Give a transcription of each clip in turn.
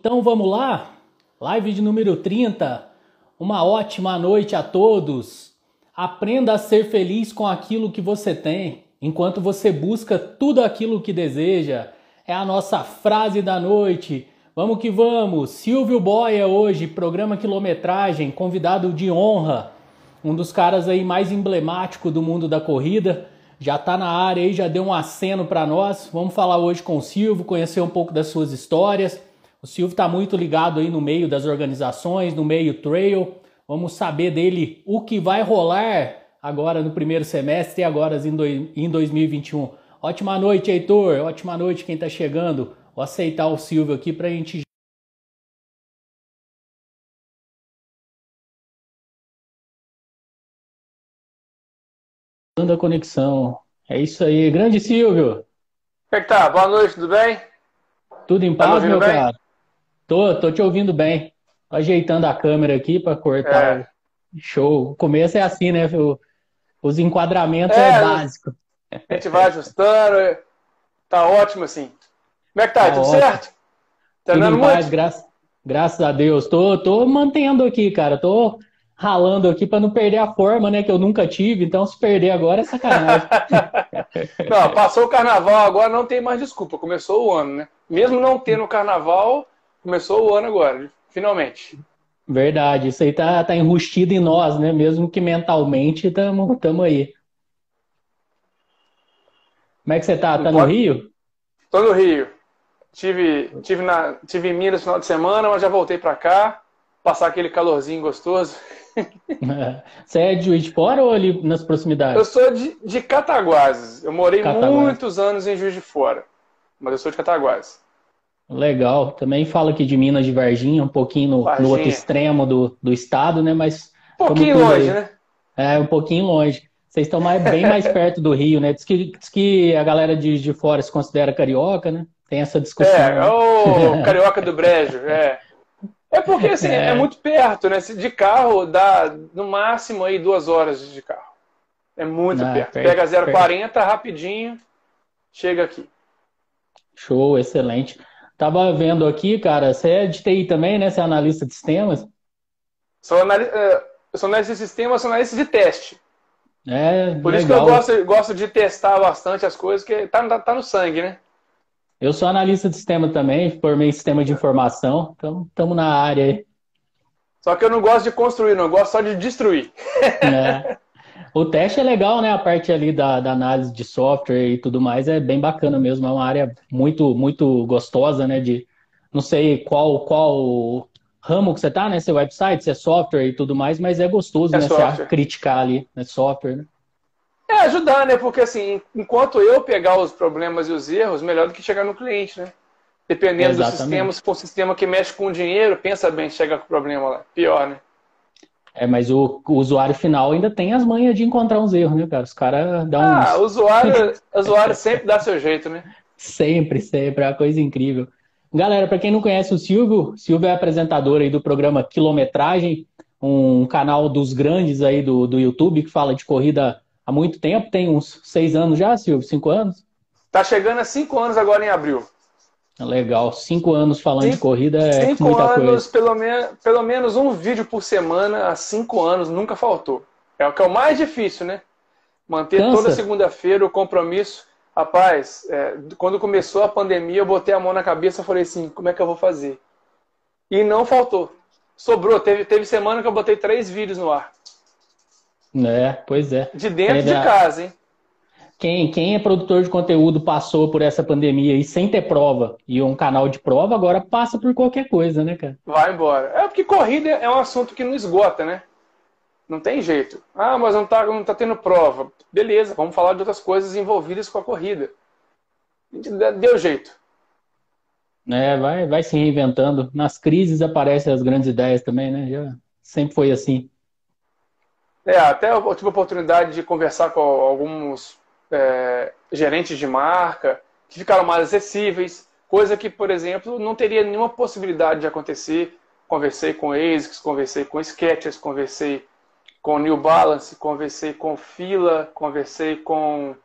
Então vamos lá? Live de número 30. Uma ótima noite a todos. Aprenda a ser feliz com aquilo que você tem, enquanto você busca tudo aquilo que deseja. É a nossa frase da noite. Vamos que vamos. Silvio Boia hoje, programa quilometragem, convidado de honra. Um dos caras aí mais emblemático do mundo da corrida. Já tá na área aí, já deu um aceno para nós. Vamos falar hoje com o Silvio, conhecer um pouco das suas histórias o Silvio está muito ligado aí no meio das organizações, no meio trail. Vamos saber dele o que vai rolar agora no primeiro semestre e agora em 2021. Ótima noite, Heitor. Ótima noite quem está chegando. Vou aceitar o Silvio aqui para a gente da conexão. É isso aí. Grande Silvio. Como é que tá? Boa noite, tudo bem? Tudo em tá paz, meu bem? cara? Tô, tô te ouvindo bem. Tô ajeitando a câmera aqui para cortar. É. Show. O começo é assim, né? Os enquadramentos é, é básico. A gente vai ajustando. É, tá ótimo assim. Como é que tá? tá Tudo ótimo. certo? Tá Tudo em paz, graças, graças a Deus. Tô, tô mantendo aqui, cara. Tô ralando aqui para não perder a forma, né? Que eu nunca tive. Então, se perder agora é sacanagem. não, passou o carnaval, agora não tem mais desculpa. Começou o ano, né? Mesmo não tendo carnaval, começou o ano agora, finalmente. Verdade, isso aí tá, tá enrustido em nós, né? Mesmo que mentalmente estamos aí. Como é que você tá? Tá no Rio? Tô no Rio. Tive, tive, na, tive em Minas no final de semana, mas já voltei para cá. Passar aquele calorzinho gostoso. Você é de Juiz de Fora ou ali nas proximidades? Eu sou de, de Cataguases. Eu morei Cataguases. muitos anos em Juiz de Fora. Mas eu sou de Cataguases. Legal. Também fala aqui de Minas de Varginha, um pouquinho no, no outro extremo do, do estado, né? Mas. Um pouquinho longe, aí. né? É, um pouquinho longe. Vocês estão mais, bem mais perto do Rio, né? Diz que, diz que a galera de, de fora se considera carioca, né? Tem essa discussão. É, né? o carioca do brejo, é. É porque, assim, é. é. muito perto, né? De carro dá, no máximo, aí duas horas de carro. É muito ah, perto. perto. Pega 0,40 rapidinho, chega aqui. Show, excelente. Tava vendo aqui, cara, você é de TI também, né? Você é analista de sistemas? Sou analista, é, sou analista de sistemas, sou analista de teste. É, Por legal. isso que eu gosto, gosto de testar bastante as coisas, que tá, tá no sangue, né? Eu sou analista de sistema também, formei em sistema de informação, então estamos na área aí. Só que eu não gosto de construir, não, eu gosto só de destruir. É. O teste é legal, né? A parte ali da, da, análise de software e tudo mais é bem bacana mesmo. É uma área muito, muito gostosa, né? De não sei qual qual ramo que você tá, né? Seu website, se é software e tudo mais, mas é gostoso, é né? Você criticar ali, né? Software, né? É ajudar, né? Porque assim, enquanto eu pegar os problemas e os erros, melhor do que chegar no cliente, né? Dependendo Exatamente. do sistema, se for um sistema que mexe com dinheiro, pensa bem, chega com o problema lá. Pior, né? É, mas o, o, usuário final ainda tem as manhas de encontrar uns erros, né, cara? Os caras dão Ah, uns... o usuário, usuário sempre dá seu jeito, né? Sempre, sempre. É uma coisa incrível. Galera, para quem não conhece o Silvio, Silvio é apresentador aí do programa Quilometragem, um canal dos grandes aí do, do YouTube que fala de corrida há muito tempo. Tem uns seis anos já, Silvio? Cinco anos? Tá chegando a cinco anos agora em abril. Legal, cinco anos falando cinco, de corrida é cinco muita anos, coisa. Pelo, me pelo menos um vídeo por semana há cinco anos nunca faltou. É o que é o mais difícil, né? Manter Cansa. toda segunda-feira o compromisso. Rapaz, é, quando começou a pandemia, eu botei a mão na cabeça e falei assim, como é que eu vou fazer? E não faltou. Sobrou. Teve, teve semana que eu botei três vídeos no ar. É, pois é. De dentro de casa, hein? Quem, quem é produtor de conteúdo passou por essa pandemia e sem ter prova e um canal de prova, agora passa por qualquer coisa, né, cara? Vai embora. É porque corrida é um assunto que não esgota, né? Não tem jeito. Ah, mas não tá, não tá tendo prova. Beleza, vamos falar de outras coisas envolvidas com a corrida. Deu jeito. É, vai, vai se reinventando. Nas crises aparecem as grandes ideias também, né? Já sempre foi assim. É, até eu tive a oportunidade de conversar com alguns é, gerentes de marca, que ficaram mais acessíveis, coisa que, por exemplo, não teria nenhuma possibilidade de acontecer. Conversei com ASICS, conversei com Skechers, conversei com New Balance, conversei com Fila, conversei com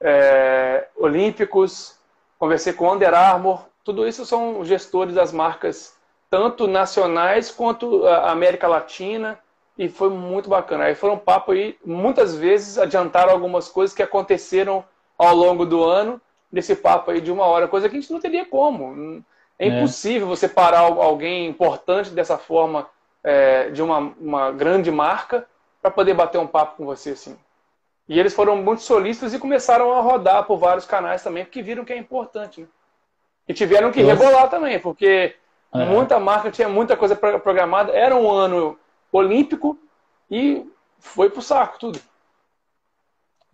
é, Olímpicos, conversei com Under Armour. Tudo isso são gestores das marcas tanto nacionais quanto a América Latina, e foi muito bacana. Aí foram um papo aí, muitas vezes adiantaram algumas coisas que aconteceram ao longo do ano, nesse papo aí de uma hora, coisa que a gente não teria como. É, é. impossível você parar alguém importante dessa forma, é, de uma, uma grande marca, para poder bater um papo com você assim. E eles foram muito solícitos e começaram a rodar por vários canais também, porque viram que é importante. Né? E tiveram que Nossa. rebolar também, porque é. muita marca tinha muita coisa programada. Era um ano olímpico e foi pro saco tudo.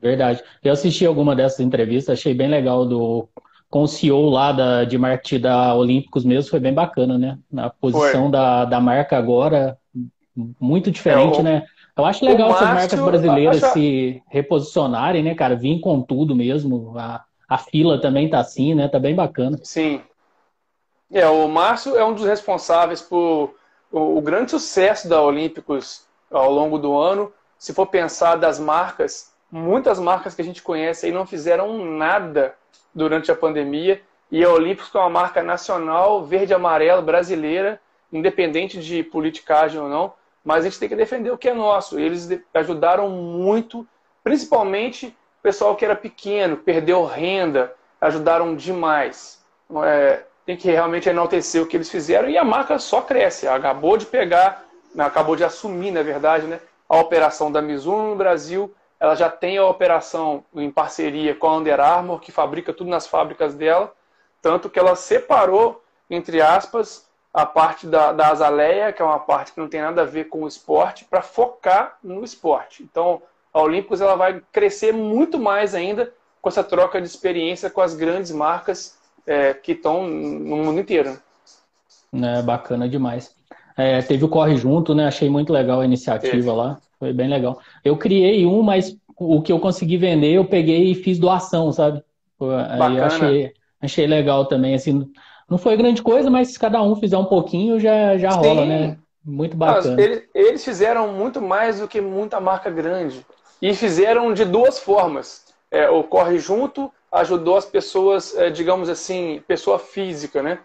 Verdade. Eu assisti alguma dessas entrevistas, achei bem legal do com o CEO lá da, de marketing da Olímpicos mesmo, foi bem bacana, né? Na posição da, da marca agora, muito diferente, é, o, né? Eu acho legal essas marcas brasileiras se reposicionarem, né, cara? Vim com tudo mesmo. A, a fila também tá assim, né? Tá bem bacana. Sim. É, o Márcio é um dos responsáveis por o, o grande sucesso da Olímpicos ao longo do ano. Se for pensar das marcas, muitas marcas que a gente conhece aí não fizeram nada durante a pandemia. E a Olímpicos é uma marca nacional, verde amarelo, brasileira, independente de politicagem ou não mas a gente tem que defender o que é nosso. Eles ajudaram muito, principalmente o pessoal que era pequeno, perdeu renda, ajudaram demais. É, tem que realmente enaltecer o que eles fizeram e a marca só cresce. Acabou de pegar, né, acabou de assumir, na verdade, né, a operação da Mizuno no Brasil. Ela já tem a operação em parceria com a Under Armour, que fabrica tudo nas fábricas dela, tanto que ela separou, entre aspas, a parte da, da azaleia, que é uma parte que não tem nada a ver com o esporte, para focar no esporte. Então, a Olímpicos ela vai crescer muito mais ainda com essa troca de experiência com as grandes marcas é, que estão no mundo inteiro. É bacana demais. É, teve o Corre Junto, né? Achei muito legal a iniciativa lá. Foi bem legal. Eu criei um, mas o que eu consegui vender, eu peguei e fiz doação, sabe? Aí achei, achei legal também, assim, não foi grande coisa, mas se cada um fizer um pouquinho, já, já rola, né? Muito bacana. Eles, eles fizeram muito mais do que muita marca grande. E fizeram de duas formas. É, o Corre Junto ajudou as pessoas, é, digamos assim, pessoa física, né?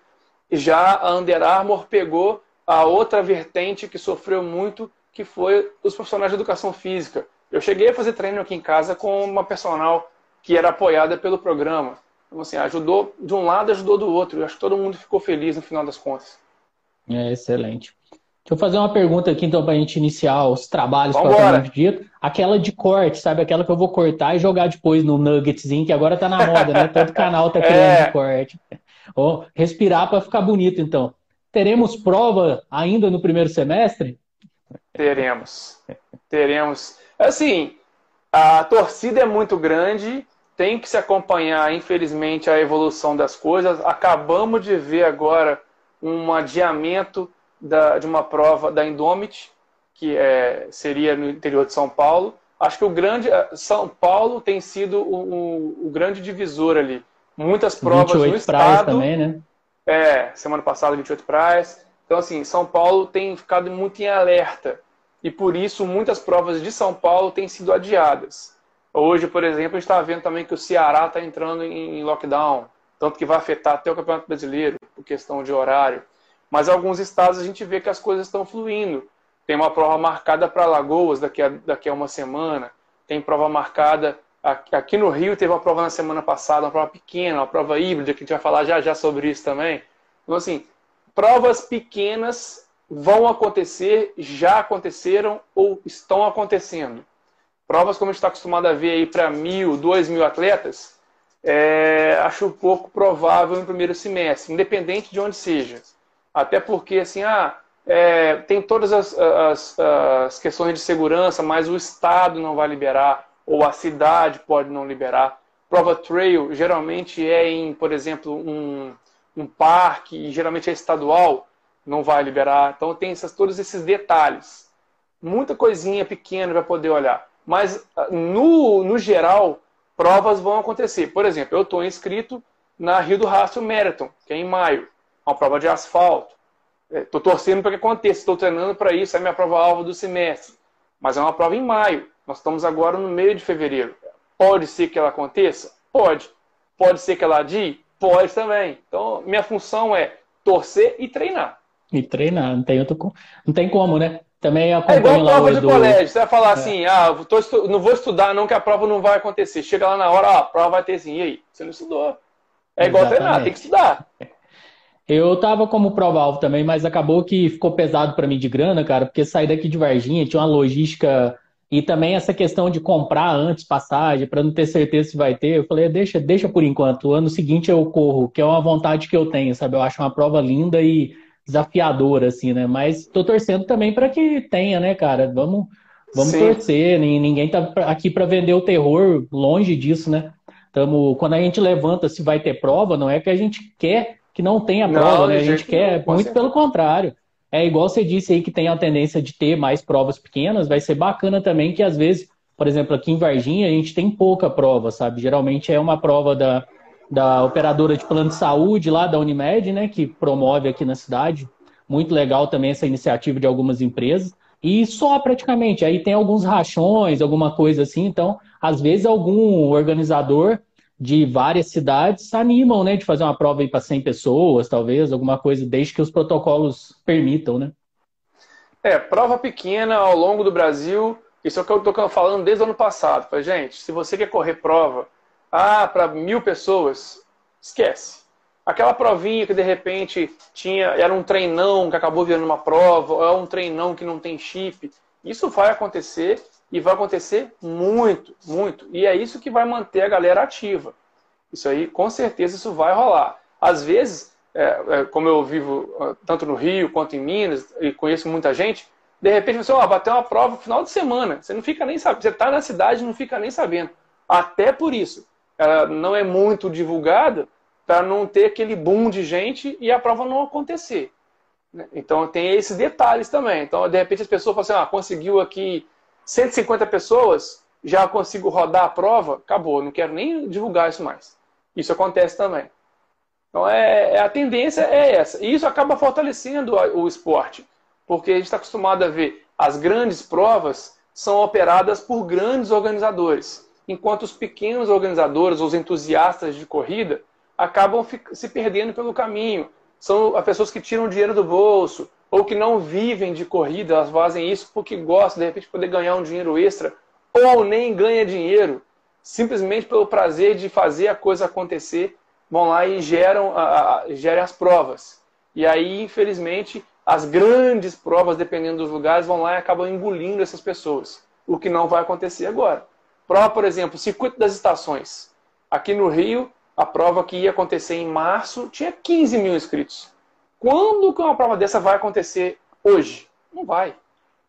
Já a Under Armour pegou a outra vertente que sofreu muito, que foi os profissionais de educação física. Eu cheguei a fazer treino aqui em casa com uma personal que era apoiada pelo programa. Então, assim, ajudou de um lado, ajudou do outro. Eu acho que todo mundo ficou feliz no final das contas. É, excelente. Deixa eu fazer uma pergunta aqui, então, para a gente iniciar os trabalhos propriamente dito. Aquela de corte, sabe? Aquela que eu vou cortar e jogar depois no Nuggetzinho, que agora tá na moda, né? Todo canal tá criando é. corte. Ou respirar para ficar bonito, então. Teremos prova ainda no primeiro semestre? Teremos. Teremos. Assim, a torcida é muito grande tem que se acompanhar, infelizmente, a evolução das coisas. Acabamos de ver agora um adiamento da, de uma prova da Indomit, que é, seria no interior de São Paulo. Acho que o grande eh, São Paulo tem sido o, o, o grande divisor ali. Muitas provas 28 no estado. também, né? É, semana passada 28 praias. Então assim, São Paulo tem ficado muito em alerta e por isso muitas provas de São Paulo têm sido adiadas. Hoje, por exemplo, a gente está vendo também que o Ceará está entrando em lockdown, tanto que vai afetar até o Campeonato Brasileiro, por questão de horário. Mas alguns estados a gente vê que as coisas estão fluindo. Tem uma prova marcada para Lagoas daqui a, daqui a uma semana, tem prova marcada aqui no Rio, teve uma prova na semana passada, uma prova pequena, uma prova híbrida, que a gente vai falar já já sobre isso também. Então, assim, provas pequenas vão acontecer, já aconteceram ou estão acontecendo provas como a gente está acostumado a ver aí para mil, dois mil atletas, é, acho pouco provável no primeiro semestre, independente de onde seja. Até porque, assim, ah, é, tem todas as, as, as, questões de segurança, mas o Estado não vai liberar, ou a cidade pode não liberar. Prova trail geralmente é em, por exemplo, um, um parque, e geralmente é estadual, não vai liberar. Então tem essas, todos esses detalhes. Muita coisinha pequena para poder olhar. Mas, ah, no, no geral, provas vão acontecer. Por exemplo, eu estou inscrito na Rio do Rastro Marathon, que é em maio. Uma prova de asfalto. Estou é, torcendo para que aconteça. Estou treinando para isso. É a minha prova-alvo do semestre. Mas é uma prova em maio. Nós estamos agora no meio de fevereiro. Pode ser que ela aconteça? Pode. Pode ser que ela adie? Pode também. Então, minha função é torcer e treinar. E treinar, não tem, outro, não tem como, né? Também acompanho é igual prova de do... colégio. Você vai falar é. assim, ah, tô estu... não vou estudar não que a prova não vai acontecer. Chega lá na hora, ah, a prova vai ter assim, e aí? Você não estudou. É igual Exatamente. treinar, tem que estudar. Eu tava como prova-alvo também, mas acabou que ficou pesado para mim de grana, cara, porque sair daqui de Varginha tinha uma logística e também essa questão de comprar antes passagem para não ter certeza se vai ter. Eu falei, deixa, deixa por enquanto. O ano seguinte eu corro, que é uma vontade que eu tenho, sabe? Eu acho uma prova linda e desafiadora, assim, né? Mas tô torcendo também para que tenha, né, cara? Vamos, vamos torcer. Ninguém tá aqui para vender o terror, longe disso, né? Tamo, quando a gente levanta se vai ter prova, não é que a gente quer que não tenha prova, não, né? A gente quer, muito pelo contrário. É igual você disse aí que tem a tendência de ter mais provas pequenas, vai ser bacana também que às vezes, por exemplo, aqui em Varginha a gente tem pouca prova, sabe? Geralmente é uma prova da, da operadora de plano de saúde lá da Unimed, né, que promove aqui na cidade. Muito legal também essa iniciativa de algumas empresas. E só praticamente, aí tem alguns rachões, alguma coisa assim, então, às vezes algum organizador de várias cidades animam, né, de fazer uma prova aí para 100 pessoas, talvez, alguma coisa, desde que os protocolos permitam, né? É, prova pequena ao longo do Brasil, isso é o que eu estou falando desde o ano passado. Falei, gente, se você quer correr prova, ah, para mil pessoas, esquece. Aquela provinha que de repente tinha, era um treinão que acabou virando uma prova, ou é um treinão que não tem chip, isso vai acontecer e vai acontecer muito, muito. E é isso que vai manter a galera ativa. Isso aí, com certeza, isso vai rolar. Às vezes, é, é, como eu vivo ah, tanto no Rio quanto em Minas, e conheço muita gente, de repente você vai bater uma prova no final de semana. Você não fica nem sabendo. Você está na cidade não fica nem sabendo. Até por isso, ela não é muito divulgada para não ter aquele boom de gente e a prova não acontecer. Né? Então tem esses detalhes também. Então, de repente, as pessoas falam assim: ah, conseguiu aqui 150 pessoas, já consigo rodar a prova, acabou, não quero nem divulgar isso mais. Isso acontece também. Então é, é a tendência é essa. E isso acaba fortalecendo o esporte, porque a gente está acostumado a ver as grandes provas são operadas por grandes organizadores, enquanto os pequenos organizadores, os entusiastas de corrida, acabam se perdendo pelo caminho. São as pessoas que tiram dinheiro do bolso, ou que não vivem de corrida, elas fazem isso porque gostam, de repente, de poder ganhar um dinheiro extra, ou nem ganha dinheiro, simplesmente pelo prazer de fazer a coisa acontecer, vão lá e geram, a, a, geram as provas. E aí, infelizmente, as grandes provas, dependendo dos lugares, vão lá e acabam engolindo essas pessoas, o que não vai acontecer agora. Prova, por exemplo, Circuito das Estações. Aqui no Rio, a prova que ia acontecer em março tinha 15 mil inscritos. Quando que uma prova dessa vai acontecer hoje? Não vai.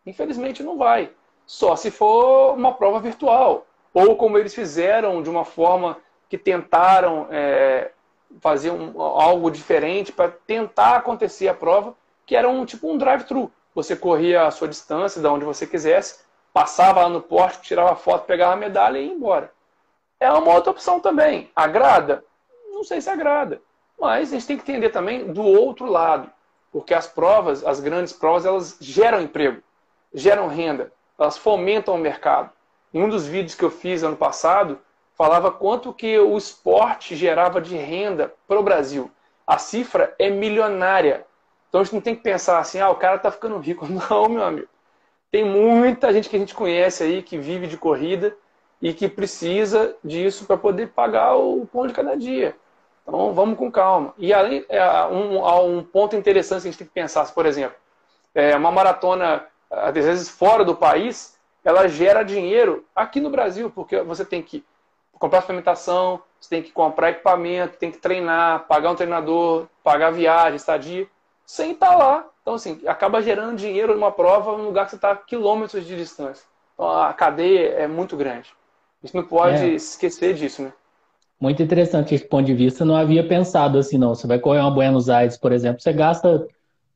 Infelizmente não vai. Só se for uma prova virtual. Ou como eles fizeram de uma forma que tentaram é, fazer um, algo diferente para tentar acontecer a prova, que era um tipo um drive-thru. Você corria a sua distância, de onde você quisesse, passava lá no poste, tirava foto, pegava a medalha e ia embora. É uma outra opção também. Agrada? Não sei se agrada. Mas a gente tem que entender também do outro lado, porque as provas, as grandes provas, elas geram emprego, geram renda, elas fomentam o mercado. Em um dos vídeos que eu fiz ano passado, falava quanto que o esporte gerava de renda para o Brasil. A cifra é milionária. Então a gente não tem que pensar assim, ah, o cara está ficando rico. Não, meu amigo. Tem muita gente que a gente conhece aí que vive de corrida e que precisa disso para poder pagar o pão de cada dia. Então vamos com calma. E além, é, um, um ponto interessante que a gente tem que pensar, por exemplo, é, uma maratona, às vezes fora do país, ela gera dinheiro aqui no Brasil, porque você tem que comprar suplementação, você tem que comprar equipamento, tem que treinar, pagar um treinador, pagar viagem, estadia, sem estar lá. Então, assim, acaba gerando dinheiro numa prova num lugar que você está a quilômetros de distância. Então, a cadeia é muito grande. A gente não pode é. esquecer disso, né? Muito interessante esse ponto de vista. Não havia pensado assim, não. Você vai correr uma Buenos Aires, por exemplo, você gasta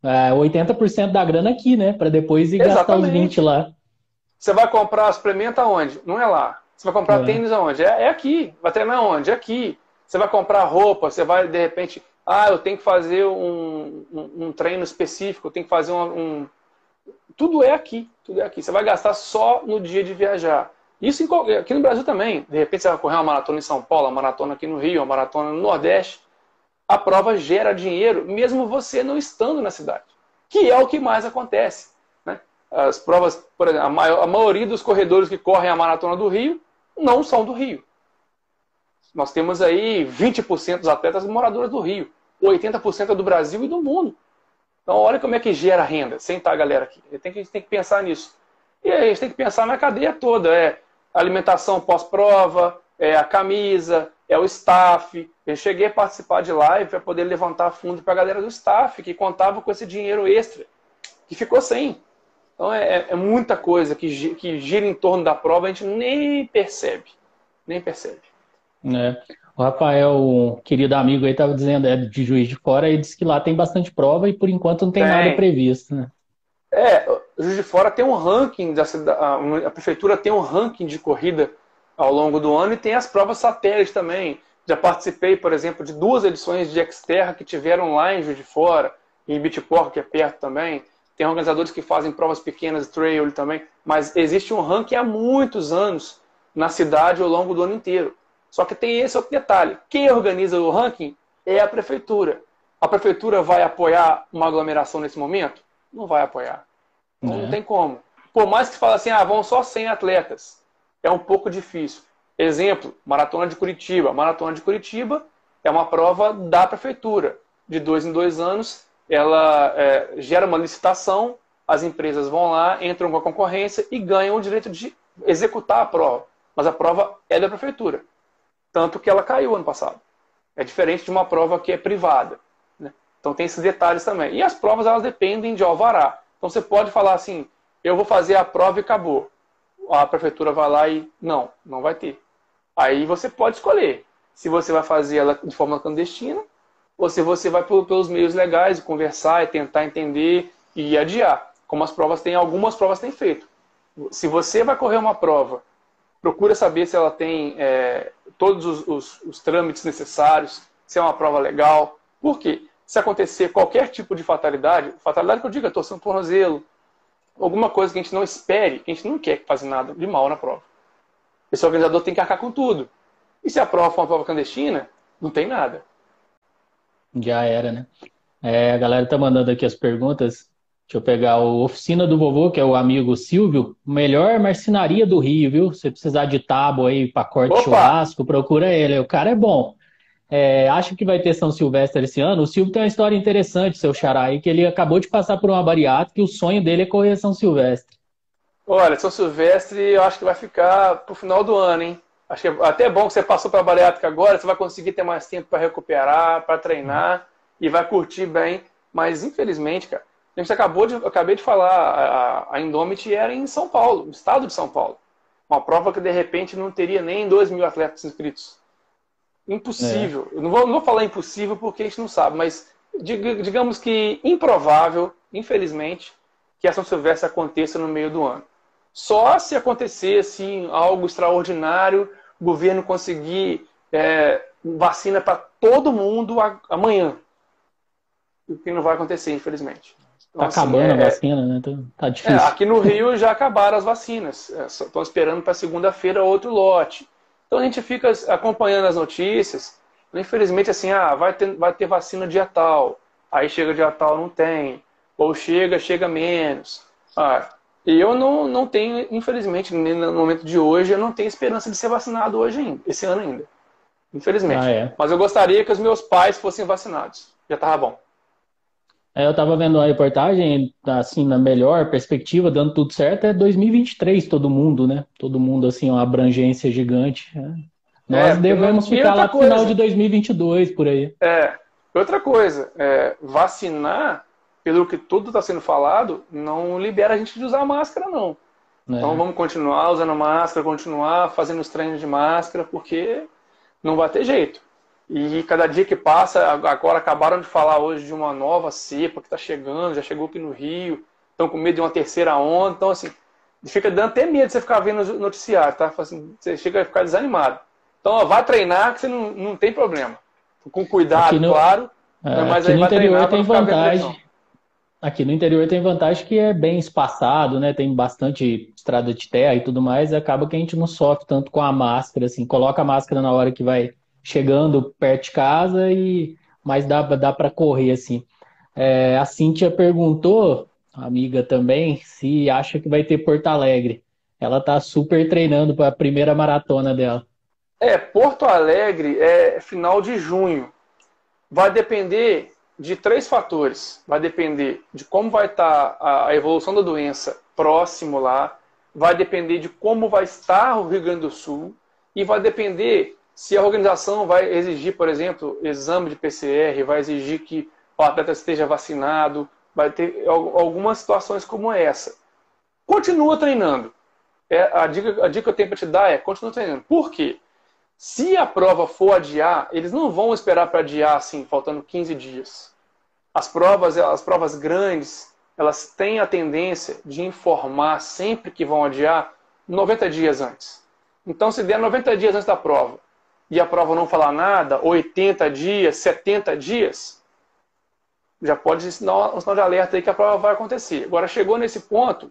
é, 80% da grana aqui, né? Para depois ir Exatamente. gastar os 20 lá. Você vai comprar suplemento aonde? Não é lá. Você vai comprar é. tênis aonde? É, é aqui. Vai treinar aonde? É aqui. Você vai comprar roupa, você vai, de repente, ah, eu tenho que fazer um, um, um treino específico, eu tenho que fazer um, um, Tudo é aqui, tudo é aqui. Você vai gastar só no dia de viajar. Isso em, aqui no Brasil também. De repente você vai correr uma maratona em São Paulo, uma maratona aqui no Rio, uma maratona no Nordeste. A prova gera dinheiro, mesmo você não estando na cidade. que é o que mais acontece. Né? As provas, por exemplo, a, maior, a maioria dos corredores que correm a maratona do Rio não são do Rio. Nós temos aí 20% dos atletas moradores do Rio, 80% do Brasil e do mundo. Então, olha como é que gera renda, sem estar a galera aqui. A gente tem que pensar nisso. E a gente tem que pensar na cadeia toda. É alimentação pós-prova, é a camisa, é o staff. Eu cheguei a participar de live para poder levantar fundo para a galera do staff, que contava com esse dinheiro extra, que ficou sem. Então é, é, muita coisa que, que gira em torno da prova, a gente nem percebe. Nem percebe. É. O Rafael, um querido amigo aí, estava dizendo, é de Juiz de Fora, e disse que lá tem bastante prova e por enquanto não tem, tem. nada previsto, né? É, Juiz de Fora tem um ranking, da, a, prefeitura tem um ranking de corrida ao longo do ano e tem as provas satélites também. Já participei, por exemplo, de duas edições de Xterra que tiveram lá em Juiz de Fora, em Bitport, que é perto também. Tem organizadores que fazem provas pequenas, trail também, mas existe um ranking há muitos anos na cidade ao longo do ano inteiro. Só que tem esse outro detalhe. Quem organiza o ranking é a prefeitura. A prefeitura vai apoiar uma aglomeração nesse momento? Não vai apoiar. Não, não é. tem como. Por mais que fale assim, ah, vão só 100 atletas é um pouco difícil. Exemplo, Maratona de Curitiba. Maratona de Curitiba é uma prova da prefeitura. De dois em dois anos, ela é, gera uma licitação, as empresas vão lá, entram com a concorrência e ganham o direito de executar a prova. Mas a prova é da prefeitura. Tanto que ela caiu ano passado. É diferente de uma prova que é privada. Né? Então tem esses detalhes também. E as provas elas dependem de alvará. Então você pode falar assim, eu vou fazer a prova e acabou a prefeitura vai lá e não, não vai ter. Aí você pode escolher se você vai fazer ela de forma clandestina ou se você vai pelos meios legais, conversar e tentar entender e adiar. Como as provas têm, algumas provas têm feito. Se você vai correr uma prova, procura saber se ela tem é, todos os, os, os trâmites necessários, se é uma prova legal. Por quê? Se acontecer qualquer tipo de fatalidade, fatalidade que eu digo é torção no tornozelo, alguma coisa que a gente não espere, que a gente não quer fazer nada de mal na prova. Esse organizador tem que arcar com tudo. E se a prova for uma prova clandestina, não tem nada. Já era, né? É, a galera tá mandando aqui as perguntas. Deixa eu pegar o Oficina do Vovô, que é o amigo Silvio. Melhor marcenaria do Rio, viu? Se precisar de tábua aí, pacote Opa! churrasco, procura ele. O cara é bom. É, acho que vai ter São Silvestre esse ano. O Silvio tem uma história interessante, seu xará, aí, que ele acabou de passar por uma bariátrica e o sonho dele é correr São Silvestre. Olha, São Silvestre eu acho que vai ficar pro final do ano, hein? Acho que é até bom que você passou para bariátrica agora, você vai conseguir ter mais tempo para recuperar, para treinar e vai curtir bem. Mas infelizmente, cara, a gente acabou de, acabei de falar, a, a era em São Paulo, no estado de São Paulo. Uma prova que de repente não teria nem 2 mil atletas inscritos. Impossível. É. Não, vou, não vou falar impossível porque a gente não sabe, mas digamos que improvável, infelizmente, que a São Silvestre aconteça no meio do ano. Só se acontecer assim, algo extraordinário, o governo conseguir é, vacina para todo mundo amanhã. O que não vai acontecer, infelizmente. Então, tá assim, acabando é, a vacina, né? Tá, tá difícil. É, aqui no Rio já acabaram as vacinas. Estão é, esperando para segunda-feira outro lote. Então a gente fica acompanhando as notícias. Infelizmente, assim, ah, vai ter, vai ter vacina dia tal. Aí chega dia tal, não tem. Ou chega, chega menos. Ah, e eu não, não tenho, infelizmente, no momento de hoje, eu não tenho esperança de ser vacinado hoje ainda, esse ano ainda. Infelizmente. Ah, é. Mas eu gostaria que os meus pais fossem vacinados. Já tava bom. Eu estava vendo a reportagem, assim, na melhor perspectiva, dando tudo certo, é 2023 todo mundo, né? Todo mundo, assim, uma abrangência gigante. Né? Nós é, devemos ficar lá no final de 2022, por aí. É, outra coisa, é, vacinar, pelo que tudo está sendo falado, não libera a gente de usar máscara, não. É. Então vamos continuar usando máscara, continuar fazendo os treinos de máscara, porque não vai ter jeito. E cada dia que passa, agora acabaram de falar hoje de uma nova cepa que está chegando, já chegou aqui no Rio, estão com medo de uma terceira onda. Então, assim, fica dando até medo de você ficar vendo o noticiário, tá? Assim, você chega a ficar desanimado. Então, ó, vai treinar que você não, não tem problema. Com cuidado, no, claro. É, mas aqui aí no interior tem vantagem. Aqui no interior tem vantagem que é bem espaçado, né? Tem bastante estrada de terra e tudo mais, e acaba que a gente não sofre tanto com a máscara, assim, coloca a máscara na hora que vai chegando perto de casa e mas dá, dá para correr assim. É, a Cíntia perguntou, amiga também, se acha que vai ter Porto Alegre. Ela tá super treinando para a primeira maratona dela. É, Porto Alegre é final de junho. Vai depender de três fatores. Vai depender de como vai estar tá a evolução da doença próximo lá, vai depender de como vai estar o Rio Grande do Sul e vai depender se a organização vai exigir, por exemplo, exame de PCR, vai exigir que o atleta esteja vacinado, vai ter algumas situações como essa. Continua treinando. É, a, dica, a dica que eu tenho para te dar é continua treinando. Por quê? Se a prova for adiar, eles não vão esperar para adiar assim, faltando 15 dias. As provas, as provas grandes, elas têm a tendência de informar sempre que vão adiar 90 dias antes. Então, se der 90 dias antes da prova e a prova não falar nada, 80 dias, 70 dias, já pode ser um sinal de alerta aí que a prova vai acontecer. Agora, chegou nesse ponto,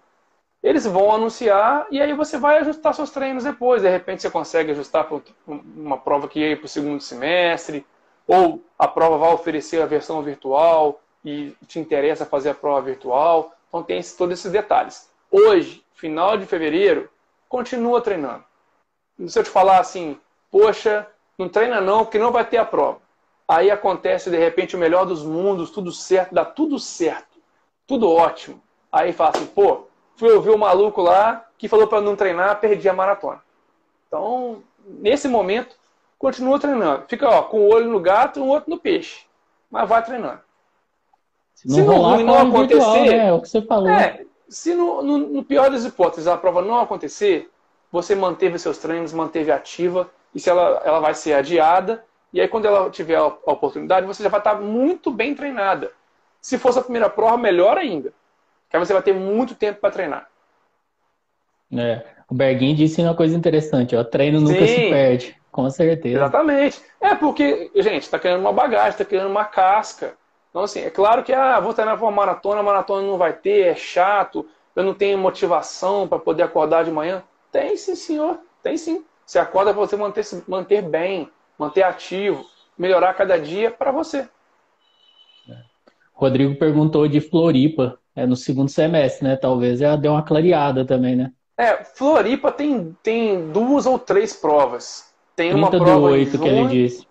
eles vão anunciar e aí você vai ajustar seus treinos depois. De repente você consegue ajustar para uma prova que ia para o segundo semestre, ou a prova vai oferecer a versão virtual e te interessa fazer a prova virtual. Então tem todos esses detalhes. Hoje, final de fevereiro, continua treinando. Se eu te falar assim, poxa, não treina não, porque não vai ter a prova. Aí acontece de repente o melhor dos mundos, tudo certo, dá tudo certo, tudo ótimo. Aí fala assim, pô, fui ouvir o maluco lá que falou para não treinar, perdi a maratona. Então, nesse momento, continua treinando. Fica ó, com o olho no gato e o outro no peixe. Mas vai treinando. Se não, se rolar, não acontecer. Virtual, né? É o que você falou. É, se no, no, no, pior das hipóteses a prova não acontecer, você manteve seus treinos, manteve ativa, e se ela, ela vai ser adiada, e aí quando ela tiver a, oportunidade, você já vai estar muito bem treinada. Se fosse a primeira prova, melhor ainda. Que aí você vai ter muito tempo para treinar. É, o Berguinho disse uma coisa interessante, ó, treino nunca Sim, se perde, com certeza. Exatamente. É porque, gente, está criando uma bagagem, está criando uma casca. Então, assim, é claro que, ah, vou treinar para uma maratona, a maratona não vai ter, é chato, eu não tenho motivação para poder acordar de manhã. Tem sim, senhor, tem sim. Você acorda para você manter, manter bem, manter ativo, melhorar cada dia para você. Rodrigo perguntou de Floripa, é no segundo semestre, né? Talvez ela deu uma clareada também, né? É, Floripa tem, tem duas ou três provas. Tem uma prova do 8 que ele disse.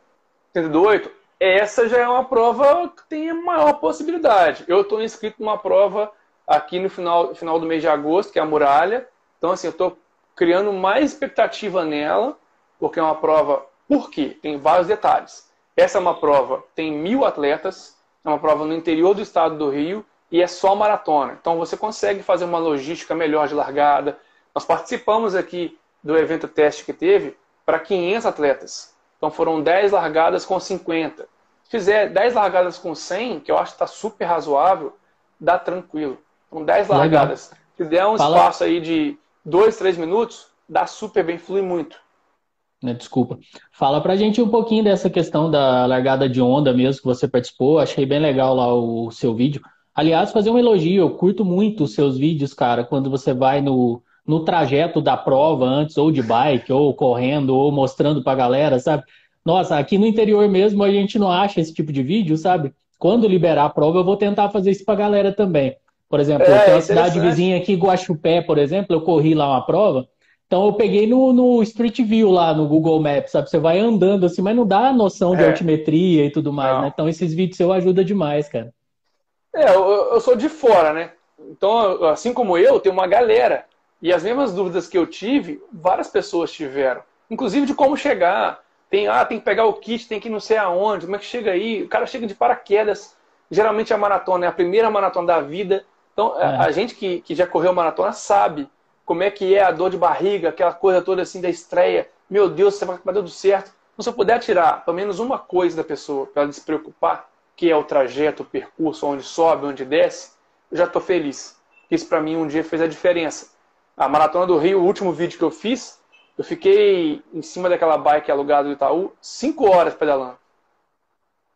30 do 8? Essa já é uma prova que tem a maior possibilidade. Eu estou inscrito numa prova aqui no final, final do mês de agosto, que é a Muralha. Então, assim, eu estou criando mais expectativa nela, porque é uma prova. Por quê? Tem vários detalhes. Essa é uma prova, tem mil atletas, é uma prova no interior do estado do Rio e é só maratona. Então você consegue fazer uma logística melhor de largada. Nós participamos aqui do evento teste que teve para 500 atletas. Então foram 10 largadas com 50. Se fizer 10 largadas com 100, que eu acho que está super razoável, dá tranquilo. Então 10 largadas. Se der um Fala. espaço aí de 2, 3 minutos, dá super bem, flui muito. Né, desculpa. Fala pra gente um pouquinho dessa questão da largada de onda mesmo que você participou. Achei bem legal lá o seu vídeo. Aliás, fazer um elogio, eu curto muito os seus vídeos, cara, quando você vai no, no trajeto da prova antes, ou de bike, ou correndo, ou mostrando pra galera, sabe? Nossa, aqui no interior mesmo a gente não acha esse tipo de vídeo, sabe? Quando liberar a prova, eu vou tentar fazer isso pra galera também. Por exemplo, é, tem uma cidade vizinha aqui, Guaxupé, por exemplo, eu corri lá uma prova, então eu peguei no, no Street View lá no Google Maps, sabe? Você vai andando assim, mas não dá a noção de é. altimetria e tudo mais, né? Então esses vídeos eu ajuda demais, cara. É, eu, eu, sou de fora, né? Então, assim como eu, tem uma galera. E as mesmas dúvidas que eu tive, várias pessoas tiveram. Inclusive de como chegar. Tem, ah, tem que pegar o kit, tem que ir não sei aonde, como é que chega aí? O cara chega de paraquedas. Geralmente a maratona é a primeira maratona da vida. Então, é. a gente que, que já correu maratona sabe como é que é a dor de barriga, aquela coisa toda assim da estreia. Meu Deus, você vai tudo certo. Então, se eu puder tirar pelo menos uma coisa da pessoa para ela se preocupar, que é o trajeto, o percurso, onde sobe, onde desce, eu já estou feliz. Isso para mim um dia fez a diferença. A Maratona do Rio, o último vídeo que eu fiz, eu fiquei em cima daquela bike alugada do Itaú, cinco horas pedalando.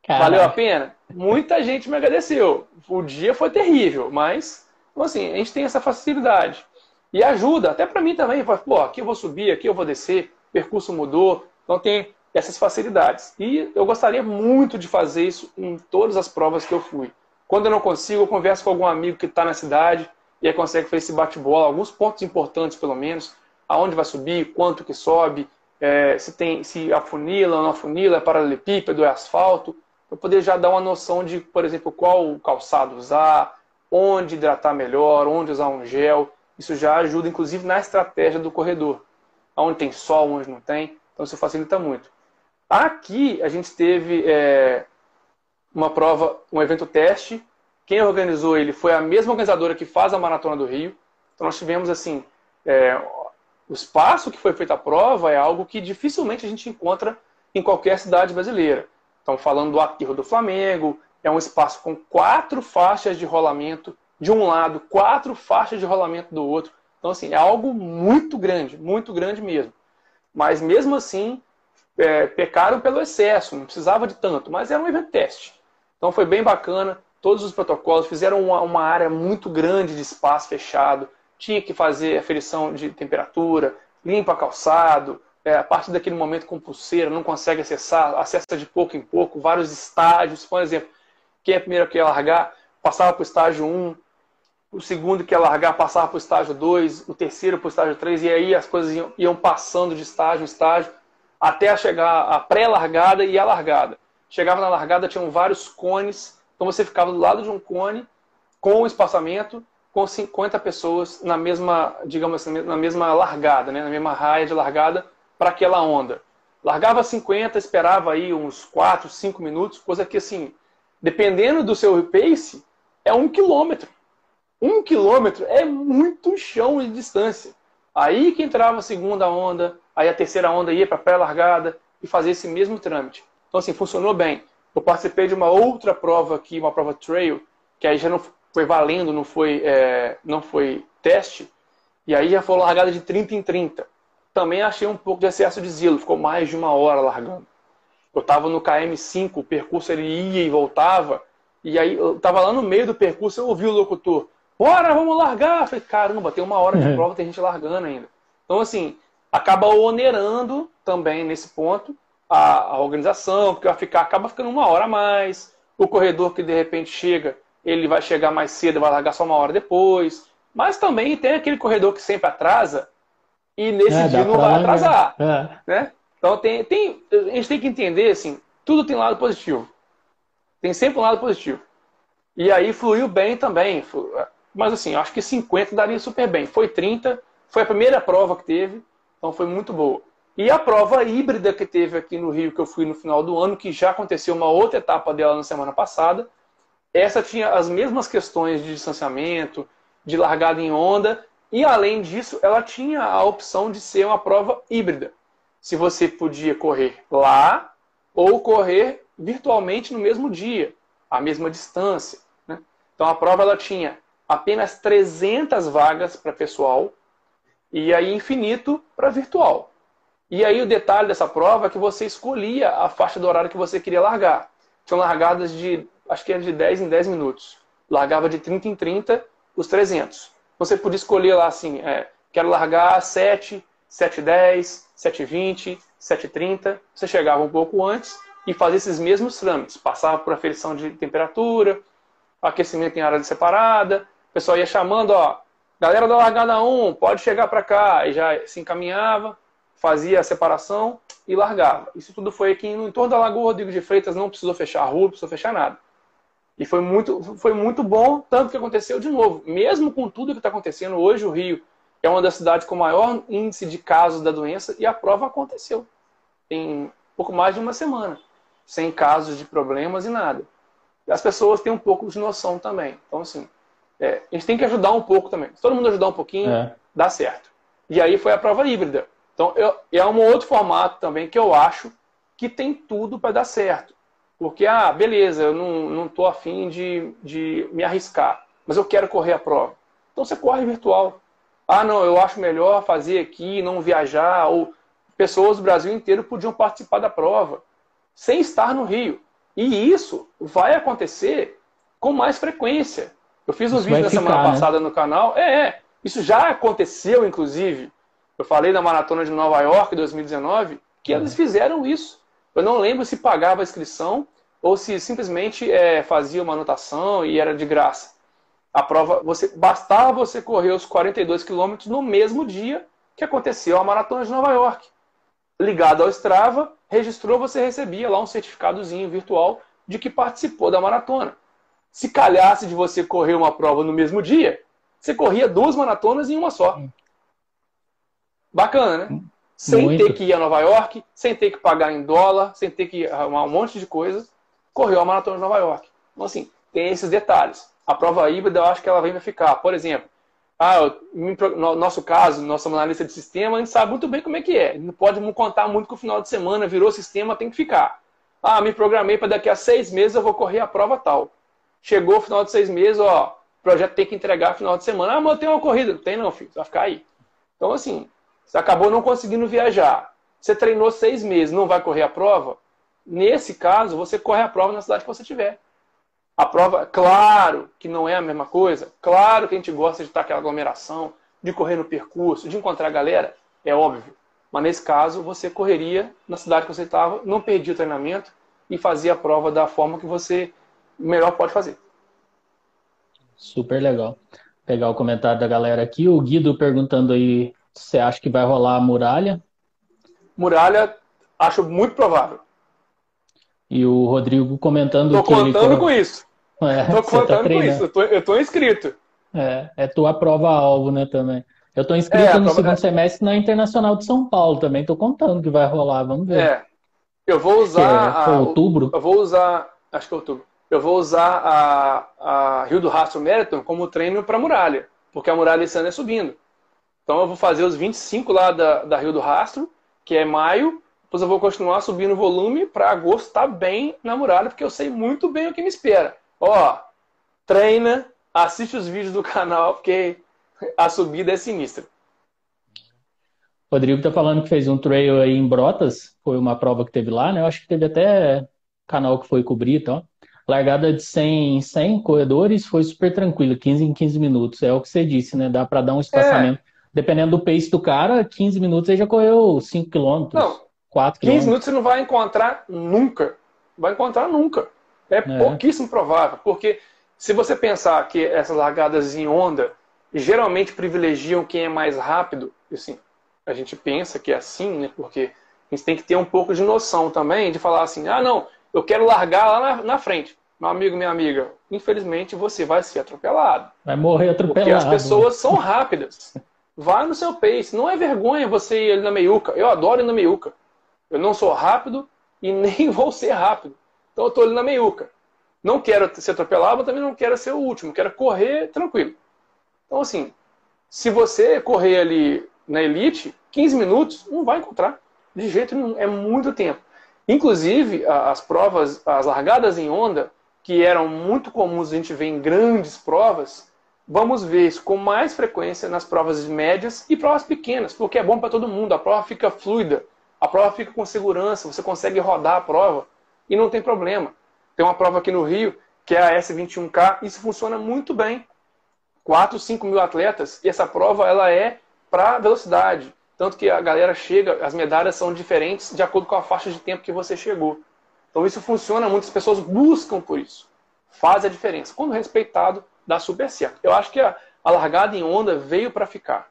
Caraca. Valeu a pena? Muita gente me agradeceu. O dia foi terrível, mas, então, assim, a gente tem essa facilidade. E ajuda, até para mim também. Pô, aqui eu vou subir, aqui eu vou descer, percurso mudou. Então tem essas facilidades. E eu gostaria muito de fazer isso em todas as provas que eu fui. Quando eu não consigo, eu converso com algum amigo que está na cidade e aí consegue fazer esse bate-bola, alguns pontos importantes pelo menos, aonde vai subir, quanto que sobe, é, se tem se afunila ou não afunila, é paralelepípedo, é asfalto, para poder já dar uma noção de, por exemplo, qual calçado usar, onde hidratar melhor, onde usar um gel. Isso já ajuda, inclusive, na estratégia do corredor. Onde tem sol, onde não tem. Então, isso facilita muito. Aqui, a gente teve é, uma prova, um evento teste. Quem organizou ele foi a mesma organizadora que faz a Maratona do Rio. Então, nós tivemos, assim, é, o espaço que foi feita a prova é algo que dificilmente a gente encontra em qualquer cidade brasileira. Então, falando do aterro do Flamengo, é um espaço com quatro faixas de rolamento de um lado, quatro faixas de rolamento do outro. Então, assim, é algo muito grande, muito grande mesmo. Mas, mesmo assim, é, pecaram pelo excesso, não precisava de tanto, mas era um evento teste. Então, foi bem bacana, todos os protocolos, fizeram uma, uma área muito grande de espaço fechado, tinha que fazer aferição de temperatura, limpa calçado, é, a partir daquele momento com pulseira, não consegue acessar, acessa de pouco em pouco, vários estágios, por exemplo, quem é primeiro que ia largar, passava para o estágio 1, o segundo que ia largar passava para o estágio 2, o terceiro para o estágio 3, e aí as coisas iam, iam passando de estágio em estágio, até chegar a pré-largada e a largada. Chegava na largada, tinham vários cones, então você ficava do lado de um cone, com o espaçamento, com 50 pessoas na mesma, digamos assim, na mesma largada, né? na mesma raia de largada para aquela onda. Largava 50, esperava aí uns 4, 5 minutos, coisa que assim, dependendo do seu pace, é um quilômetro. Um quilômetro é muito chão de distância. Aí que entrava a segunda onda, aí a terceira onda ia para a pré-largada e fazia esse mesmo trâmite. Então, assim, funcionou bem. Eu participei de uma outra prova aqui, uma prova trail, que aí já não foi valendo, não foi, é, não foi teste, e aí já foi largada de 30 em 30. Também achei um pouco de excesso de zelo, ficou mais de uma hora largando. Eu estava no KM5, o percurso ele ia e voltava, e aí eu estava lá no meio do percurso, eu ouvi o locutor, bora, vamos largar! Eu falei, caramba, tem uma hora de prova, tem gente largando ainda. Então, assim, acaba onerando também nesse ponto a, a organização, porque vai ficar, acaba ficando uma hora a mais, o corredor que de repente chega ele vai chegar mais cedo, vai largar só uma hora depois. Mas também tem aquele corredor que sempre atrasa e nesse é, dia não vai atrasar. É. Né? Então tem, tem, a gente tem que entender assim, tudo tem lado positivo. Tem sempre um lado positivo. E aí fluiu bem também. Mas assim, acho que 50 daria super bem. Foi 30, foi a primeira prova que teve, então foi muito boa. E a prova híbrida que teve aqui no Rio, que eu fui no final do ano, que já aconteceu uma outra etapa dela na semana passada, essa tinha as mesmas questões de distanciamento, de largada em onda, e além disso, ela tinha a opção de ser uma prova híbrida. Se você podia correr lá ou correr virtualmente no mesmo dia, a mesma distância. Né? Então a prova ela tinha apenas 300 vagas para pessoal e aí infinito para virtual. E aí o detalhe dessa prova é que você escolhia a faixa do horário que você queria largar. São largadas de acho que era de 10 em 10 minutos. Largava de 30 em 30 os 300. Você podia escolher lá assim, é, quero largar 7, 7,10, 7,20, 7,30. Você chegava um pouco antes e fazia esses mesmos trâmites. Passava por aferição de temperatura, aquecimento em área separada. O pessoal ia chamando, ó, galera da largada 1, pode chegar para cá. E já se encaminhava, fazia a separação e largava. Isso tudo foi aqui no entorno da Lagoa Rodrigo de Freitas, não precisou fechar a rua, não precisou fechar nada. E foi muito, foi muito bom, tanto que aconteceu de novo. Mesmo com tudo que está acontecendo hoje, o Rio é uma das cidades com maior índice de casos da doença e a prova aconteceu. Em pouco mais de uma semana. Sem casos de problemas e nada. E as pessoas têm um pouco de noção também. Então, assim, é, a gente tem que ajudar um pouco também. Se todo mundo ajudar um pouquinho, é. dá certo. E aí foi a prova híbrida. Então, eu, é um outro formato também que eu acho que tem tudo para dar certo. Porque, ah, beleza, eu não estou afim de, de me arriscar, mas eu quero correr a prova. Então você corre virtual. Ah, não, eu acho melhor fazer aqui, não viajar. Ou pessoas do Brasil inteiro podiam participar da prova sem estar no Rio. E isso vai acontecer com mais frequência. Eu fiz uns vídeos na semana né? passada no canal. É, é, isso já aconteceu, inclusive. Eu falei da maratona de Nova York 2019, que eles fizeram isso. Eu não lembro se pagava a inscrição, ou se simplesmente é, fazia uma anotação e era de graça. A prova, você bastava você correr os 42 quilômetros no mesmo dia que aconteceu a maratona de Nova York. Ligado ao Strava, registrou, você recebia lá um certificadozinho virtual de que participou da maratona. Se calhasse de você correr uma prova no mesmo dia, você corria duas maratonas em uma só. Bacana, né? Sem Muito. ter que ir a Nova York, sem ter que pagar em dólar, sem ter que arrumar um monte de coisas, correu a maratona de Nova York. Então, assim, tem esses detalhes. A prova híbrida, eu acho que ela vem para ficar. Por exemplo, ah, no nosso caso, nossa analista de sistema, a gente sabe muito bem como é que é. Não pode contar muito que o final de semana virou sistema, tem que ficar. Ah, me programei para daqui a seis meses eu vou correr a prova tal. Chegou o final de seis meses, ó, o projeto tem que entregar final de semana. Ah, mas eu tenho uma corrida. Não tem não, filho, vai ficar aí. Então, assim, você acabou não conseguindo viajar. Você treinou seis meses, não vai correr a prova? Nesse caso, você corre a prova na cidade que você tiver. A prova, claro que não é a mesma coisa, claro que a gente gosta de estar aquela aglomeração, de correr no percurso, de encontrar a galera, é óbvio. Mas nesse caso, você correria na cidade que você estava, não perdia o treinamento e fazia a prova da forma que você melhor pode fazer. Super legal. Pegar o comentário da galera aqui. O Guido perguntando aí você acha que vai rolar a muralha. Muralha, acho muito provável. E o Rodrigo comentando Tô que contando ele... com isso. É, tô tá contando tá com isso, eu tô, eu tô inscrito. É, é tua prova-alvo, né, também. Eu tô inscrito é, no segundo semestre na Internacional de São Paulo também, tô contando que vai rolar, vamos ver. É, eu vou usar... É, a, outubro? Eu vou usar, acho que é outubro, eu vou usar a, a Rio do Rastro Marathon como treino para muralha, porque a muralha esse ano é subindo. Então eu vou fazer os 25 lá da, da Rio do Rastro, que é maio, depois eu vou continuar subindo o volume para agosto estar tá bem na muralha, porque eu sei muito bem o que me espera. Ó, treina, assiste os vídeos do canal, porque a subida é sinistra. Rodrigo tá falando que fez um trail aí em Brotas, foi uma prova que teve lá, né? Eu acho que teve até canal que foi cobrir, então. Largada de 100, 100 corredores foi super tranquilo, 15 em 15 minutos. É o que você disse, né? Dá para dar um espaçamento. É. Dependendo do pace do cara, 15 minutos ele já correu 5 km, não, 4 km. 15 minutos você não vai encontrar nunca. Vai encontrar nunca. É, é, pouquíssimo provável, porque se você pensar que essas largadas em onda geralmente privilegiam quem é mais rápido, assim, a gente pensa que é assim, né? Porque a gente tem que ter um pouco de noção também de falar assim, ah, não, eu quero largar lá na, na frente. Meu amigo, minha amiga, infelizmente você vai ser atropelado. Vai morrer atropelado. Porque as pessoas são rápidas. Vai no seu pace. Não é vergonha você ir ali na meiuca. Eu adoro ir na meiuca. Eu não sou rápido e nem vou ser rápido. Então eu estou ali na meiuca. Não quero ser atropelado, mas também não quero ser o último. Quero correr tranquilo. Então, assim, se você correr ali na elite, 15 minutos, não vai encontrar. De jeito nenhum. É muito tempo. Inclusive, as provas, as largadas em onda, que eram muito comuns a gente ver em grandes provas, vamos ver isso com mais frequência nas provas médias e provas pequenas, porque é bom para todo mundo. A prova fica fluida, a prova fica com segurança, você consegue rodar a prova e não tem problema. Tem uma prova aqui no Rio, que é a S21K, isso funciona muito bem. 4, 5 mil atletas, e essa prova ela é para velocidade. Tanto que a galera chega, as medalhas são diferentes de acordo com a faixa de tempo que você chegou. Então isso funciona, muitas pessoas buscam por isso. Faz a diferença. Quando respeitado, dá super certo. Eu acho que a, a largada em onda veio para ficar.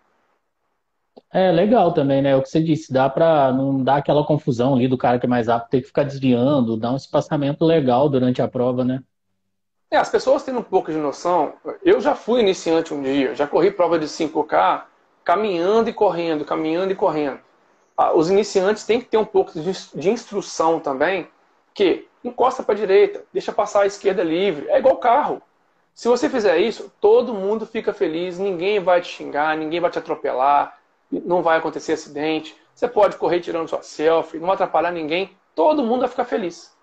É legal também, né? O que você disse, dá para não dar aquela confusão ali do cara que é mais rápido ter que ficar desviando, dar um espaçamento legal durante a prova, né? É, as pessoas tendo um pouco de noção. Eu já fui iniciante um dia, já corri prova de 5K caminhando e correndo, caminhando e correndo. Ah, os iniciantes têm que ter um pouco de instrução também, que encosta para a direita, deixa passar a esquerda livre. É igual carro. Se você fizer isso, todo mundo fica feliz, ninguém vai te xingar, ninguém vai te atropelar, não vai acontecer acidente, você pode correr tirando sua selfie, não atrapalhar ninguém, todo mundo vai ficar feliz.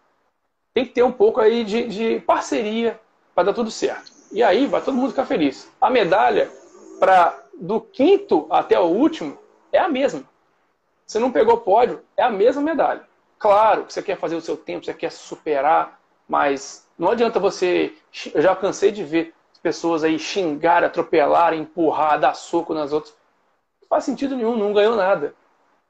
Tem que ter um pouco aí de, de parceria para dar tudo certo. E aí vai todo mundo ficar feliz. A medalha, para do quinto até o último, é a mesma. Você não pegou pódio, é a mesma medalha. Claro que você quer fazer o seu tempo, você quer superar, mas não adianta você. Eu já cansei de ver pessoas aí xingar, atropelar, empurrar, dar soco nas outras. Não faz sentido nenhum, não ganhou nada.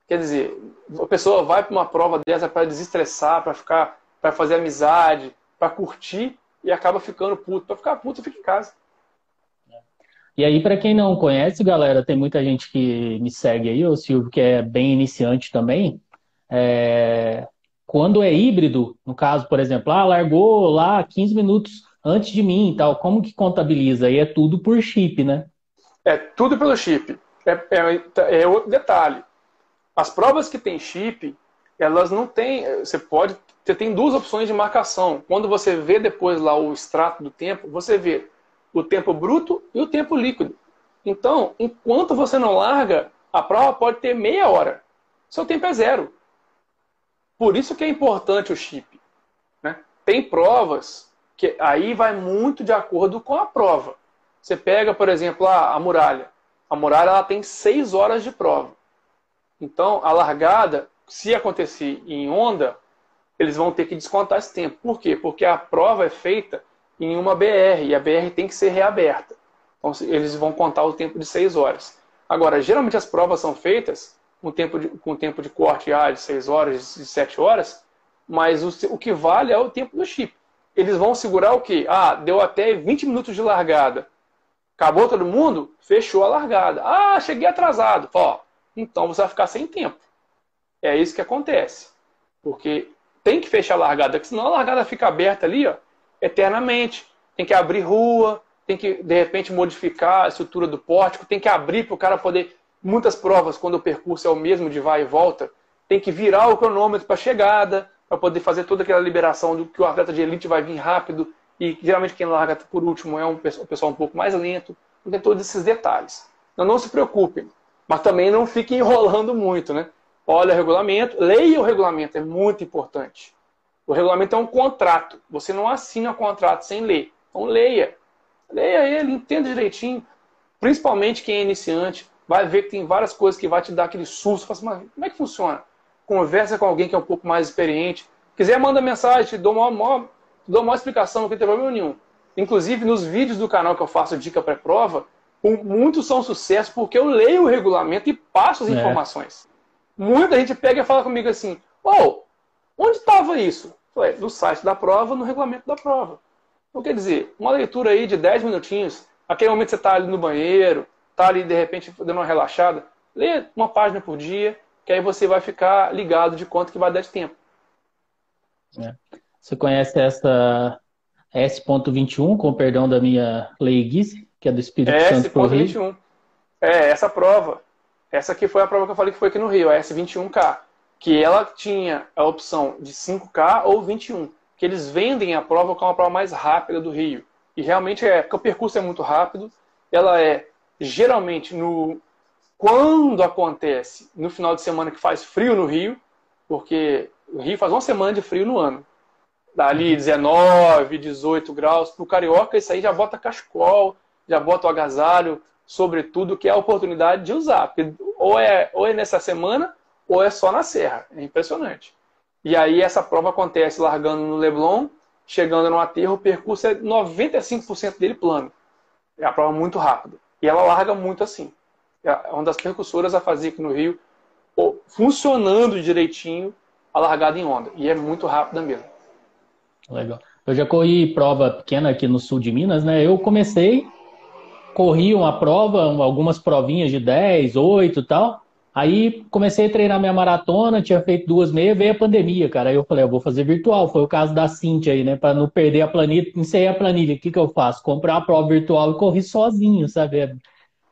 Quer dizer, a pessoa vai para uma prova dessa para desestressar, para ficar, vai fazer amizade, para curtir e acaba ficando puto. Para ficar puto, fica em casa. E aí, para quem não conhece, galera, tem muita gente que me segue aí, o Silvio, que é bem iniciante também. É... Quando é híbrido, no caso, por exemplo, ah, largou lá 15 minutos antes de mim e tal, como que contabiliza? Aí é tudo por chip, né? É tudo pelo chip. É, é, é outro detalhe. As provas que tem chip, elas não têm. Você pode. Você tem duas opções de marcação. Quando você vê depois lá o extrato do tempo, você vê o tempo bruto e o tempo líquido. Então, enquanto você não larga, a prova pode ter meia hora. Seu tempo é zero. Por isso que é importante o chip. Né? Tem provas que aí vai muito de acordo com a prova. Você pega, por exemplo, a, a muralha. A muralha ela tem seis horas de prova. Então, a largada, se acontecer em onda, eles vão ter que descontar esse tempo. Por quê? Porque a prova é feita em uma BR e a BR tem que ser reaberta. Então, eles vão contar o tempo de 6 horas. Agora, geralmente as provas são feitas com tempo de, com tempo de corte ah, de 6 horas, de 7 horas, mas o, o que vale é o tempo do chip. Eles vão segurar o quê? Ah, deu até 20 minutos de largada. Acabou todo mundo? Fechou a largada. Ah, cheguei atrasado. Ó, então você vai ficar sem tempo. É isso que acontece. Porque tem que fechar a largada, porque senão a largada fica aberta ali, ó, eternamente. Tem que abrir rua, tem que, de repente, modificar a estrutura do pórtico, tem que abrir para o cara poder. Muitas provas, quando o percurso é o mesmo de vai e volta, tem que virar o cronômetro para chegada, para poder fazer toda aquela liberação do que o atleta de elite vai vir rápido. E geralmente quem larga por último é um pessoal um pouco mais lento. Então tem todos esses detalhes. Então não se preocupem, mas também não fiquem enrolando muito, né? Olha o regulamento, leia o regulamento, é muito importante. O regulamento é um contrato. Você não assina contrato sem ler. Então leia. Leia ele, entenda direitinho. Principalmente quem é iniciante, vai ver que tem várias coisas que vai te dar aquele susto. Fala assim, mas como é que funciona? Conversa com alguém que é um pouco mais experiente. Quiser, manda mensagem, te dou uma, uma, dou uma explicação, não tem problema nenhum. Inclusive, nos vídeos do canal que eu faço dica pré-prova, muitos são sucesso porque eu leio o regulamento e passo as é. informações. Muita gente pega e fala comigo assim: Ô, oh, Onde estava isso? Foi no site da prova, no regulamento da prova. Então, quer dizer, uma leitura aí de 10 minutinhos, aquele momento que você está ali no banheiro, está ali de repente dando uma relaxada, lê uma página por dia, que aí você vai ficar ligado de quanto que vai dar de tempo. É. Você conhece essa S.21, com perdão da minha leiguice, que é do Espírito é Santo pro S.21. É, essa prova. Essa aqui foi a prova que eu falei que foi aqui no Rio, a S21K que ela tinha a opção de 5K ou 21, que eles vendem a prova como a prova mais rápida do Rio. E realmente é, porque o percurso é muito rápido, ela é geralmente no quando acontece no final de semana que faz frio no Rio, porque o Rio faz uma semana de frio no ano. Dali 19, 18 graus. Para o carioca, isso aí já bota cachecol, já bota o agasalho, sobretudo, que é a oportunidade de usar. Porque ou é, ou é nessa semana, ou é só na serra. É impressionante. E aí essa prova acontece largando no Leblon, chegando no aterro, o percurso é 95% dele plano. É a prova muito rápida. E ela larga muito assim. É uma das percursoras a fazer aqui no Rio, funcionando direitinho a largada em onda. E é muito rápida mesmo. Legal. Eu já corri prova pequena aqui no sul de Minas, né? Eu comecei, corri uma prova, algumas provinhas de 10, 8 e tal. Aí comecei a treinar minha maratona, tinha feito duas meias, veio a pandemia, cara. Aí eu falei, eu vou fazer virtual. Foi o caso da Cintia aí, né? Para não perder a planilha, encerrei a planilha. O que, que eu faço? Comprar a prova virtual e corri sozinho, sabe?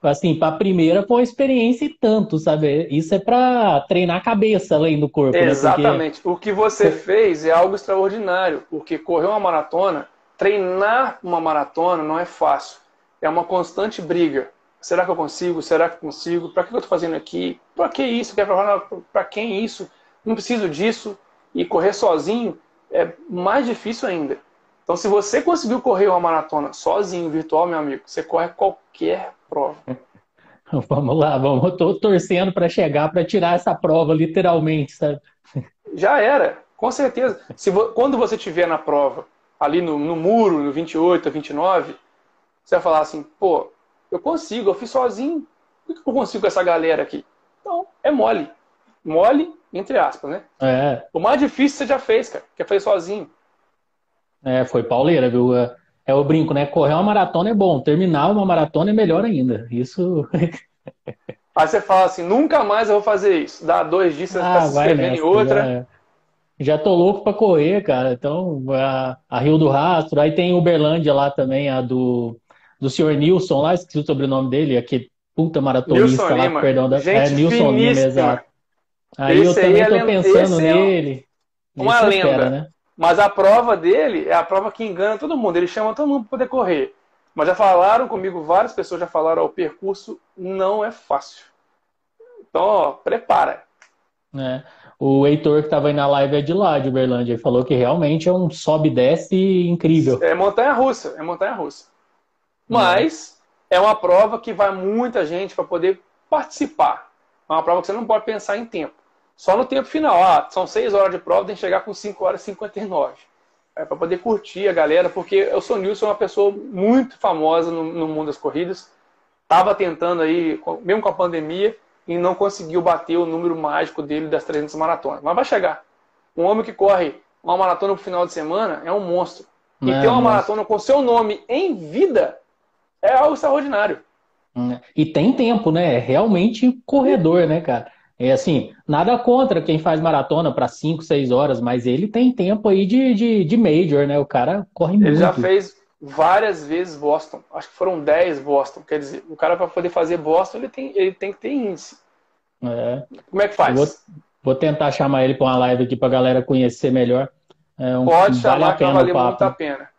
Assim, para a primeira foi uma experiência e tanto, sabe? Isso é para treinar a cabeça além do corpo. Exatamente. Né? Porque... O que você fez é algo extraordinário, porque correr uma maratona, treinar uma maratona não é fácil. É uma constante briga. Será que eu consigo? Será que eu consigo? Para que eu estou fazendo aqui? Para que isso? Para quem isso? Não preciso disso. E correr sozinho é mais difícil ainda. Então, se você conseguiu correr uma maratona sozinho, virtual, meu amigo, você corre qualquer prova. Vamos lá, vamos. Estou torcendo para chegar, para tirar essa prova, literalmente, sabe? Já era, com certeza. Se quando você estiver na prova, ali no, no muro, no 28, 29, você vai falar assim, pô, eu consigo, eu fiz sozinho. Por que eu consigo com essa galera aqui? Então, é mole. mole, entre aspas, né? É. O mais difícil você já fez, cara, que é fazer sozinho. É, foi pauleira, viu? É, é o brinco, né? Correr uma maratona é bom, terminar uma maratona é melhor ainda. Isso. Aí você fala assim, nunca mais eu vou fazer isso. Dá dois dias, você ah, tá se inscrevendo nessa, em outra. Já, é. já tô louco pra correr, cara. Então, a, a Rio do Rastro, aí tem Uberlândia lá também, a do, do senhor Nilson lá, esqueci o sobrenome dele, aquele puta maratonista Nilson lá, Lima. perdão, da, Gente é Nilson Lima, exato. Aí Esse eu também aí é pensando é nele. uma Esse lenda. espera, né? Mas a prova dele é a prova que engana todo mundo. Ele chama todo mundo para poder correr. Mas já falaram comigo, várias pessoas já falaram, ó, o percurso não é fácil. Então, ó, prepara. né? O Heitor que estava aí na live é de lá, de Uberlândia. Ele falou que realmente é um sobe e desce incrível. É montanha russa, é montanha russa. Mas é uma prova que vai muita gente para poder participar. É uma prova que você não pode pensar em tempo. Só no tempo final. Ah, são 6 horas de prova, tem que chegar com 5 horas e 59. É para poder curtir a galera, porque eu sou Nilson, uma pessoa muito famosa no, no mundo das corridas. Estava tentando aí, mesmo com a pandemia, e não conseguiu bater o número mágico dele das 300 maratonas. Mas vai chegar. Um homem que corre uma maratona pro final de semana é um monstro. E É, ter uma monstro. maratona com seu nome em vida é algo extraordinário. Hum, E tem tempo, né? É realmente corredor, né, cara? É assim, nada contra quem faz maratona para 5, 6 horas, mas ele tem tempo aí de, de, de major, né? O cara corre Ele muito. já fez várias vezes Boston. Acho que foram 10 Boston. Quer dizer, o cara para poder fazer Boston, ele tem, ele tem que ter índice. É. Como é que faz? Eu Vou tentar chamar ele para uma live aqui para a galera conhecer melhor. É um, Pode vale a chamar que vai pena valer muito a pena.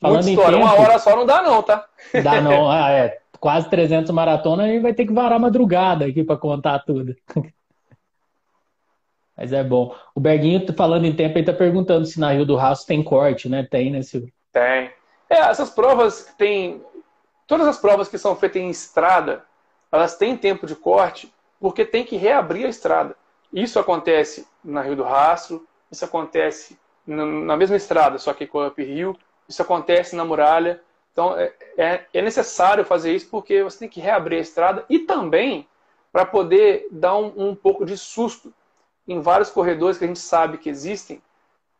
Muita Falando em história. Uma tempo, hora só não dá não, tá? dá não. Ah, é. Quase 300 maratona e vai ter que varar madrugada aqui para contar tudo. Mas é bom. O Berguinho, falando em tempo, ele tá perguntando se na Rio do Rastro tem corte, né? Tem, né, Silvio? Tem. É, essas provas tem. Todas as provas que são feitas em estrada, elas têm tempo de corte, porque tem que reabrir a estrada. Isso acontece na Rio do Rastro, isso acontece na mesma estrada, só que com a Up Rio, isso acontece na muralha. Então é, é, é necessário fazer isso porque você tem que reabrir a estrada e também para poder dar um, um pouco de susto em vários corredores que a gente sabe que existem,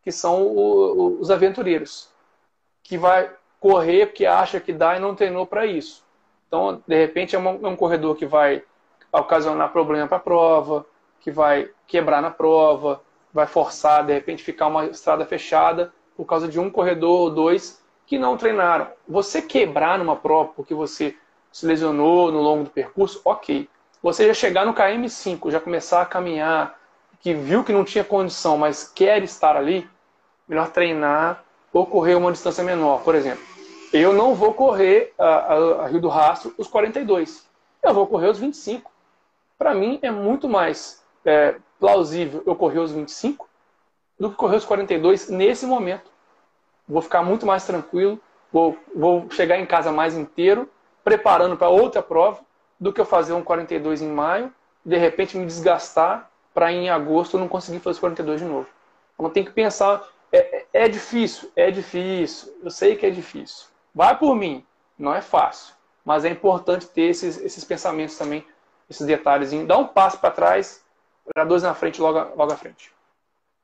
que são o- o- os aventureiros que vai correr porque acha que dá e não treinou para isso. Então, de repente, é é um corredor que vai ocasionar problema para a prova, que vai quebrar na prova, vai forçar, de repente, ficar uma estrada fechada por causa de um corredor ou dois que não treinaram. Você quebrar numa prova porque você se lesionou no longo do percurso, ok. Você já chegar no KM5, já começar a caminhar, que viu que não tinha condição, mas quer estar ali, melhor treinar ou correr uma distância menor. Por exemplo, eu não vou correr a, a- a Rio do Rastro os 42. Eu vou correr os 25. Para mim é muito mais é, plausível eu correr os 25 do que correr os 42 nesse momento. Vou ficar muito mais tranquilo, vou, vou chegar em casa mais inteiro, preparando para outra prova, do que eu fazer um 42 em maio, de repente me desgastar para em agosto eu não conseguir fazer os 42 de novo. Então tem que pensar, é, é- é difícil, é difícil, eu sei que é difícil. Vai por mim, não é fácil, mas é importante ter esses, esses pensamentos também, esses detalhes. Dá um passo para trás, para dois na frente, logo, logo à frente.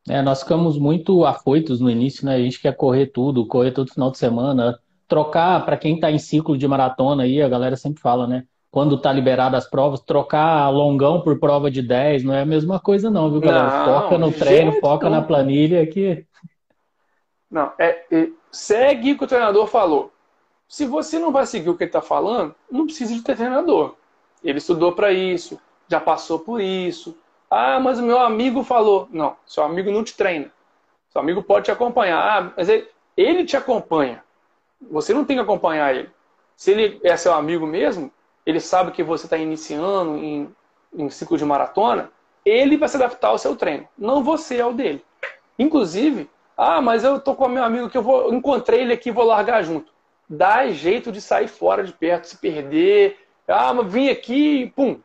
É, nós ficamos muito afoitos no início, né? A gente quer correr tudo, correr todo final de semana, trocar para quem está em ciclo de maratona aí, a galera sempre fala, né? Quando tá liberado as provas, trocar longão por prova de 10 não é a mesma coisa não, viu, galera? Não, Foca no treino, foca na nenhum. planilha que Não, é, é- segue o que o treinador falou. Se você não vai seguir o que ele está falando, não precisa de ter treinador. Ele estudou para isso, já passou por isso. Ah, mas o meu amigo falou. Não, seu amigo não te treina. Seu amigo pode te acompanhar. Ah, mas ele, ele te acompanha. Você não tem que acompanhar ele. Se ele é seu amigo mesmo, ele sabe que você está iniciando em, em ciclo de maratona, ele vai se adaptar ao seu treino, não você ao dele. Inclusive, ah, mas eu tô com o meu amigo que eu vou, encontrei ele aqui, vou largar junto. Dá jeito de sair fora de perto, se perder. Ah, mas vim aqui pum.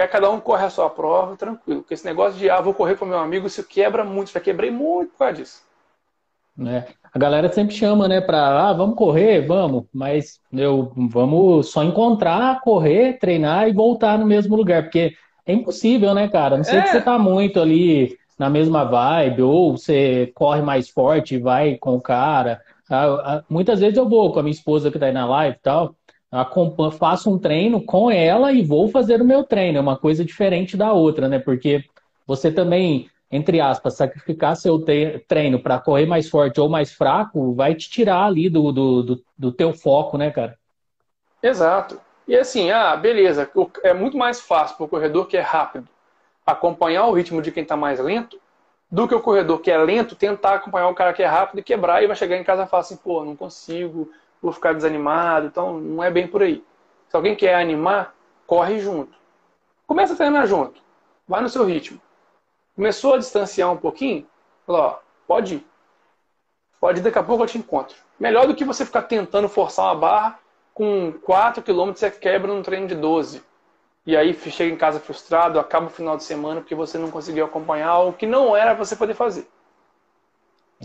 Quer cada um corre a sua prova, tranquilo. Porque esse negócio de, ah, vou correr com o meu amigo, isso quebra muito. Já quebrei muito por causa disso. né? A galera sempre chama, né, para, ah, vamos correr, vamos, mas eu vamos só encontrar, correr, treinar e voltar no mesmo lugar, porque é impossível, né, cara? Não sei é. que você tá muito ali na mesma vibe, ou você corre mais forte e vai com o cara. Muitas vezes eu vou com a minha esposa que tá aí na live e tal, faço um treino com ela e vou fazer o meu treino. É uma coisa diferente da outra, né? Porque você também, entre aspas, sacrificar seu treino para correr mais forte ou mais fraco vai te tirar ali do, do, do, do teu foco, né, cara? Exato. E assim, ah, beleza, é muito mais fácil para o corredor que é rápido acompanhar o ritmo de quem está mais lento do que o corredor que é lento tentar acompanhar o cara que é rápido e quebrar e vai chegar em casa e falar assim, pô, não consigo, vou ficar desanimado, então não é bem por aí. Se alguém quer animar, corre junto. Começa a treinar junto, vai no seu ritmo. Começou a distanciar um pouquinho, fala, ó, pode ir. Pode ir, daqui a pouco eu te encontro. Melhor do que você ficar tentando forçar uma barra com 4 km você quebra num treino de 12. E aí chega em casa frustrado, acaba o final de semana porque você não conseguiu acompanhar o que não era você poder fazer.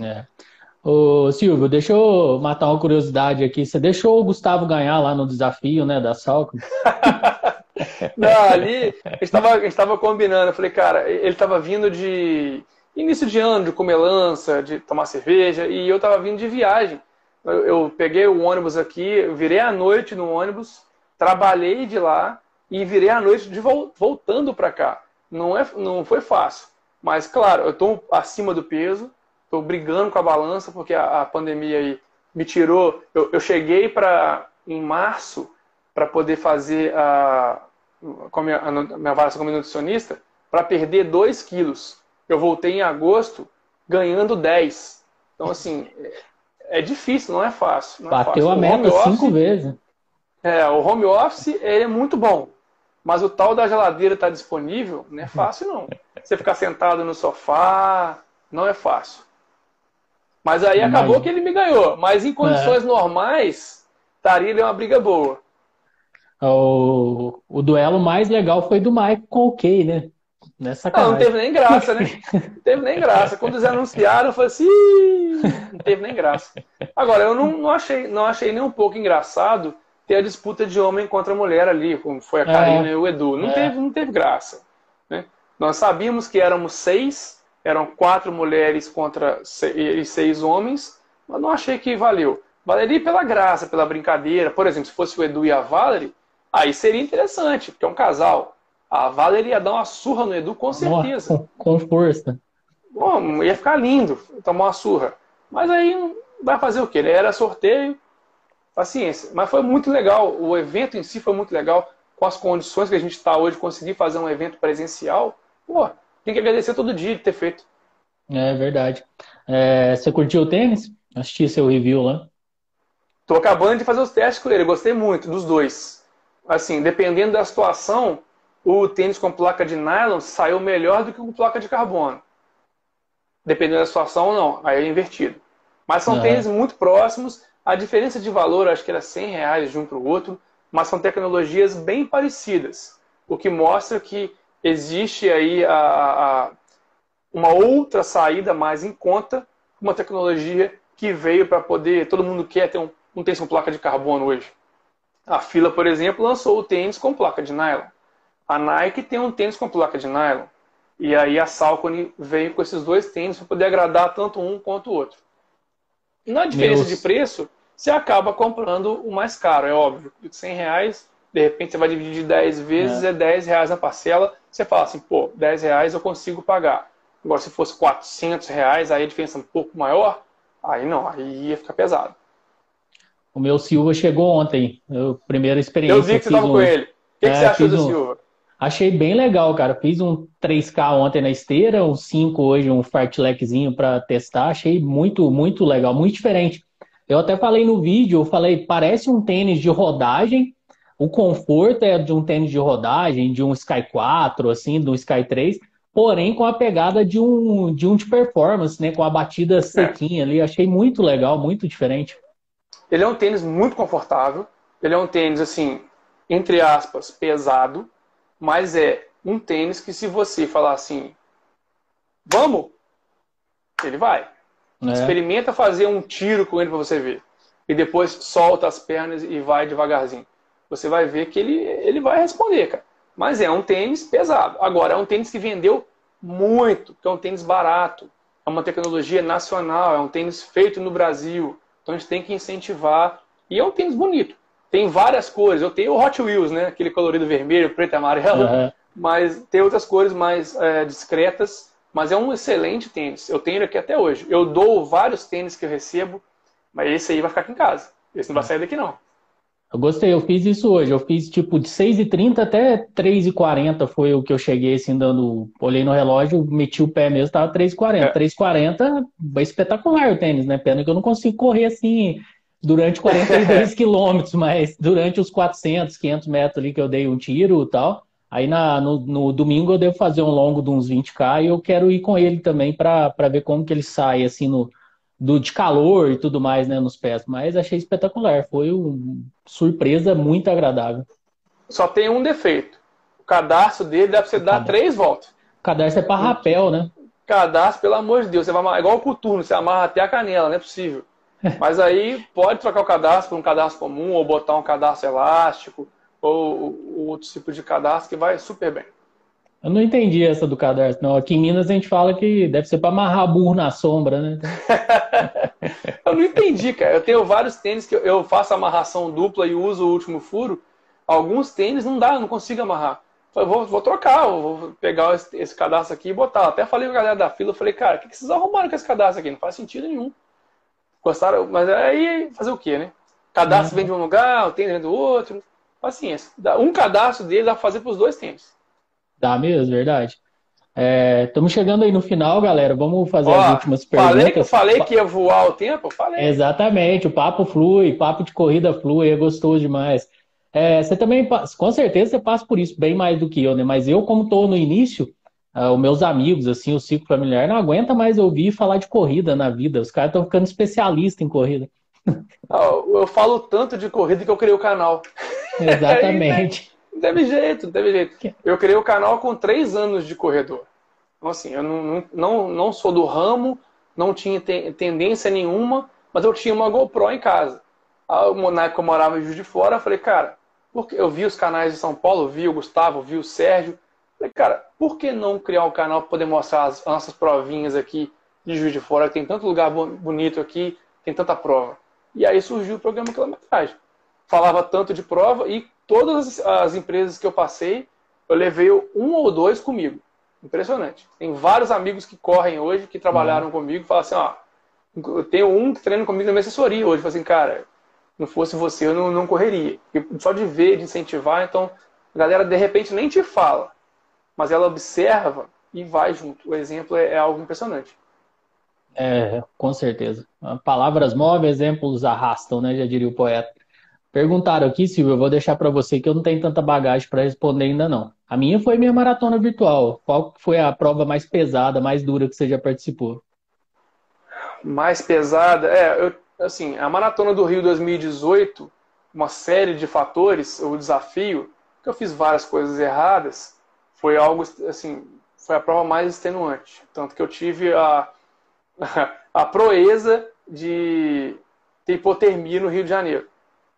É. Ô, Silvio, deixa eu matar uma curiosidade aqui. Você deixou o Gustavo ganhar lá no desafio, né, da Salco? não, ali a gente estava combinando. Eu falei, cara, ele estava vindo de início de ano, de comer lança, de tomar cerveja, e eu estava vindo de viagem eu, eu peguei o ônibus aqui, virei à noite no ônibus, trabalhei de lá e virei à noite de voltando para cá. Não, é, não foi fácil. Mas, claro, eu estou acima do peso, estou brigando com a balança, porque a, a pandemia aí me tirou. Eu, eu cheguei para em março para poder fazer a, a minha, a minha avaliação como nutricionista para perder 2 quilos. Eu voltei em agosto ganhando 10. Então, assim, é difícil, não é fácil. Não Bateu é fácil. a meta cinco vezes. É, o home office é muito bom. Mas o tal da geladeira estar tá disponível não é fácil, não. Você ficar sentado no sofá, não é fácil. Mas aí Imagina. acabou que ele me ganhou. Mas em condições é. normais, estaria uma briga boa. O, o duelo mais legal foi do Mike com o Kay, né? Nessa não, não teve nem graça, né? Não teve nem graça. Quando eles anunciaram, eu falei assim, não teve nem graça. Agora, eu não, não, achei, não achei nem um pouco engraçado ter a disputa de homem contra mulher ali, como foi a Karina é, e o Edu. Não, é. teve, não teve graça. Né? Nós sabíamos que éramos seis, eram quatro mulheres contra seis, seis homens, mas não achei que valeu. Valeria pela graça, pela brincadeira. Por exemplo, se fosse o Edu e a Valerie, aí seria interessante, porque é um casal. A Valerie ia dar uma surra no Edu, com certeza. Nossa, com força. Bom, ia ficar lindo tomar uma surra. Mas aí vai fazer o quê? Né? Era sorteio, paciência. Mas foi muito legal. O evento em si foi muito legal. Com as condições que a gente está hoje, conseguir fazer um evento presencial. Pô, tem que agradecer todo dia de ter feito. É verdade. É, você curtiu o tênis? Assisti seu review lá. Tô acabando de fazer os testes com ele. Gostei muito dos dois. Assim, dependendo da situação, o tênis com placa de nylon saiu melhor do que com placa de carbono. Dependendo da situação ou não, aí é invertido. Mas são uhum. tênis muito próximos, a diferença de valor acho que era 100 reais de um para o outro, mas são tecnologias bem parecidas, o que mostra que existe aí a, a, uma outra saída mais em conta, uma tecnologia que veio para poder, todo mundo quer ter um, um tênis com placa de carbono hoje. A Fila, por exemplo, lançou o tênis com placa de nylon. A Nike tem um tênis com placa de nylon. E aí a Salcone veio com esses dois tênis para poder agradar tanto um quanto o outro. Na diferença Deus. de preço, você acaba comprando o mais caro, é óbvio. De 100 reais, de repente você vai dividir 10 vezes, é. é 10 reais na parcela. Você fala assim, pô, 10 reais eu consigo pagar. Agora, se fosse 400 reais, aí a diferença é um pouco maior, aí não, aí ia ficar pesado. O meu Silva chegou ontem, eu, primeira experiência. Eu vi que você estava um... com ele. O que, é, que você achou do um... Silva? Achei bem legal, cara. Fiz um 3K ontem na esteira, um 5 hoje, um fartleckzinho para testar. Achei muito, muito legal, muito diferente. Eu até falei no vídeo, eu falei, parece um tênis de rodagem. O conforto é de um tênis de rodagem, de um Sky 4, assim, do Sky 3, porém com a pegada de um de um de performance, né? Com a batida sequinha ali. Achei muito legal, muito diferente. Ele é um tênis muito confortável. Ele é um tênis, assim, entre aspas, pesado mas é um tênis que se você falar assim, vamos, ele vai. É. Experimenta fazer um tiro com ele para você ver. E depois solta as pernas e vai devagarzinho. Você vai ver que ele, ele vai responder, cara. Mas é um tênis pesado. Agora, é um tênis que vendeu muito, que é um tênis barato. É uma tecnologia nacional, é um tênis feito no Brasil. Então a gente tem que incentivar. E é um tênis bonito. Tem várias cores. Eu tenho o Hot Wheels, né? Aquele colorido vermelho, preto e amarelo. Uhum. Mas tem outras cores mais é, discretas. Mas é um excelente tênis. Eu tenho ele aqui até hoje. Eu dou vários tênis que eu recebo, mas esse aí vai ficar aqui em casa. Esse não vai sair daqui, não. Eu gostei, eu fiz isso hoje. Eu fiz tipo de 6h30 até 3h40 foi o que eu cheguei assim, dando. Olhei no relógio, meti o pé mesmo, tava 3h40. É. 3h40, espetacular o tênis, né? Pena que eu não consigo correr assim durante 42 quilômetros, mas durante os 400, 500 metros ali que eu dei um tiro e tal. Aí na, no, no, domingo eu devo fazer um longo de uns 20k e eu quero ir com ele também para ver como que ele sai assim no, do, de calor e tudo mais, né, nos pés. Mas achei espetacular, foi uma surpresa muito agradável. Só tem um defeito. O cadarço dele deve ser dar três voltas. O cadarço é para rapel, né? Cadastro, pelo amor de Deus, você vai amarrar, igual o coturno, você amarra até a canela, não é possível. Mas aí pode trocar o cadastro por um cadastro comum ou botar um cadastro elástico ou outro tipo de cadastro que vai super bem. Eu não entendi essa do cadarço, não. Aqui em Minas a gente fala que deve ser para amarrar burro na sombra, né? eu não entendi, cara. Eu tenho vários tênis que eu faço amarração dupla e uso o último furo. Alguns tênis não dá, eu não consigo amarrar. Eu vou, vou trocar, vou pegar esse, esse, cadastro aqui e botar. Até falei com a galera da fila, eu falei, cara, o que, que vocês arrumaram com esse cadastro aqui? Não faz sentido nenhum. Gostaram, mas aí fazer o quê, né? Cadastro uhum. vem de um lugar, o tênis vem do outro. Paciência. Um cadastro dele dá pra fazer pros dois tênis. Dá mesmo, verdade. Estamos é, chegando aí no final, galera. Vamos fazer Ó, as últimas perguntas. Falei que, falei que ia voar o tempo? Falei. Exatamente, o papo flui, papo de corrida flui, é gostoso demais. É, você também, com certeza, você passa por isso bem mais do que eu, né? Mas eu, como estou no início, uh, os meus amigos, assim, o ciclo familiar, não aguenta mais ouvir falar de corrida na vida. Os caras estão ficando especialistas em corrida. Eu falo tanto de corrida que eu criei o canal. Exatamente. Não teve jeito, não teve jeito. Eu criei o canal com três anos de corredor. Então, assim, eu não, não, não sou do ramo, não tinha tendência nenhuma, mas eu tinha uma GoPro em casa. Na época eu morava em Juiz de Fora, eu falei, cara, porque eu vi os canais de São Paulo, vi o Gustavo, vi o Sérgio. Falei, cara, por que não criar um canal para poder mostrar as nossas provinhas aqui de Juiz de Fora? Tem tanto lugar bonito aqui, tem tanta prova. E aí surgiu o programa Quilometragem. Falava tanto de prova e todas as empresas que eu passei, eu levei um ou dois comigo. Impressionante. Tem vários amigos que correm hoje, que trabalharam uhum. comigo, falam assim, ó, eu tenho um que treina comigo na minha assessoria hoje. Fala assim, cara, não fosse você, eu não, não correria. só de ver, de incentivar, então a galera de repente nem te fala, mas ela observa e vai junto. O exemplo é, é algo impressionante. É, com certeza. Palavras movem, exemplos arrastam, né? Já diria o poeta. Perguntaram aqui, Silvio, eu vou deixar para você que eu não tenho tanta bagagem para responder ainda não. A minha foi minha maratona virtual. Qual foi a prova mais pesada, mais dura que você já participou? Mais pesada? É, eu, assim, a maratona do Rio 2018, uma série de fatores, o desafio, que eu fiz várias coisas erradas, foi algo, assim, foi a prova mais extenuante. Tanto que eu tive a, a proeza de ter hipotermia no Rio de Janeiro.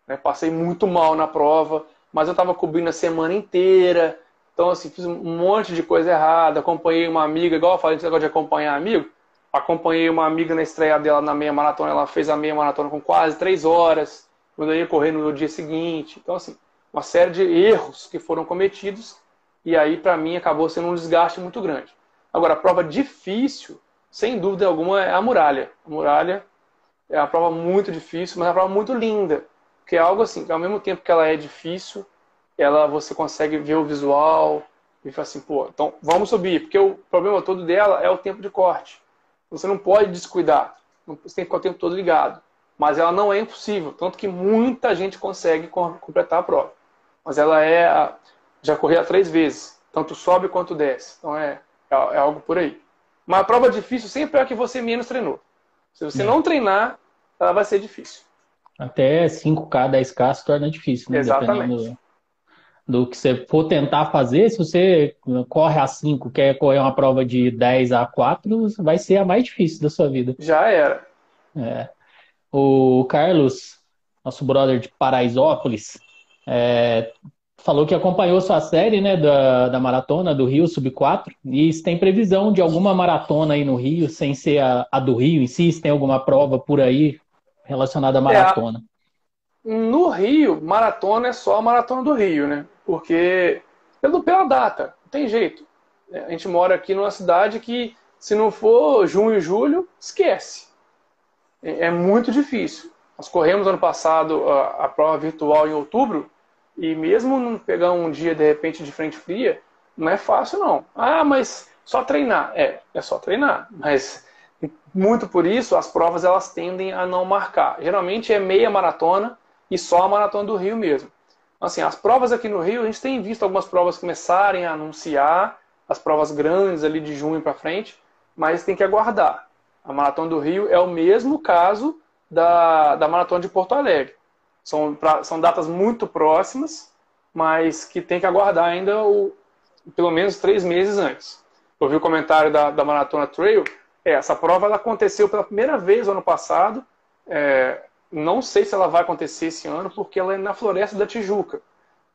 Né? Passei muito mal na prova, mas eu estava cobrindo a semana inteira. Então, assim, fiz um monte de coisa errada. Acompanhei uma amiga, igual eu falei desse negócio de acompanhar amigo. Acompanhei uma amiga na estreia dela na meia maratona. Ela fez a meia maratona com quase três horas. Eu ia correr no dia seguinte. Então, assim, uma série de erros que foram cometidos. E aí, para mim, acabou sendo um desgaste muito grande. Agora, a prova difícil, sem dúvida alguma, é a muralha. A muralha é uma prova muito difícil, mas é uma prova muito linda. Porque é algo assim, que ao mesmo tempo que ela é difícil, ela você consegue ver o visual e fala assim, pô, então vamos subir, porque o problema todo dela é o tempo de corte. Você não pode descuidar, você tem que ficar o tempo todo ligado. Mas ela não é impossível, tanto que muita gente consegue completar a prova. Mas ela é, já corri três vezes, tanto sobe quanto desce. Então é, é, é algo por aí. Mas a prova difícil sempre é a que você menos treinou. Se você é. não treinar, ela vai ser difícil. Até 5K, 10K se torna difícil, né? Exatamente. Dependendo do, do que você for tentar fazer, se você corre a 5, quer correr uma prova de 10 a 4, vai ser a mais difícil da sua vida. Já era. É. O Carlos, nosso brother de Paraisópolis, é, falou que acompanhou sua série, né, da, da maratona do Rio Sub 4, e se tem previsão de alguma maratona aí no Rio, sem ser a, a do Rio em si, se tem alguma prova por aí relacionada à maratona. É, no Rio, maratona é só a maratona do Rio, né? Porque pelo, pela data, não tem jeito. A gente mora aqui numa cidade que, se não for junho e julho, esquece. É, é muito difícil. Nós corremos ano passado a, a prova virtual em outubro, e mesmo não pegar um dia de repente de frente fria, não é fácil não. Ah, mas só treinar. É, é só treinar. Mas muito por isso as provas elas tendem a não marcar. Geralmente é meia maratona e só a maratona do Rio mesmo. Assim, as provas aqui no Rio, a gente tem visto algumas provas começarem a anunciar as provas grandes ali de junho para frente, mas tem que aguardar. A maratona do Rio é o mesmo caso da, da maratona de Porto Alegre. São, pra, são datas muito próximas, mas que tem que aguardar ainda o, pelo menos três meses antes. Eu vi o comentário da, da Maratona Trail. É, essa prova ela aconteceu pela primeira vez no ano passado. É, não sei se ela vai acontecer esse ano, porque ela é na Floresta da Tijuca.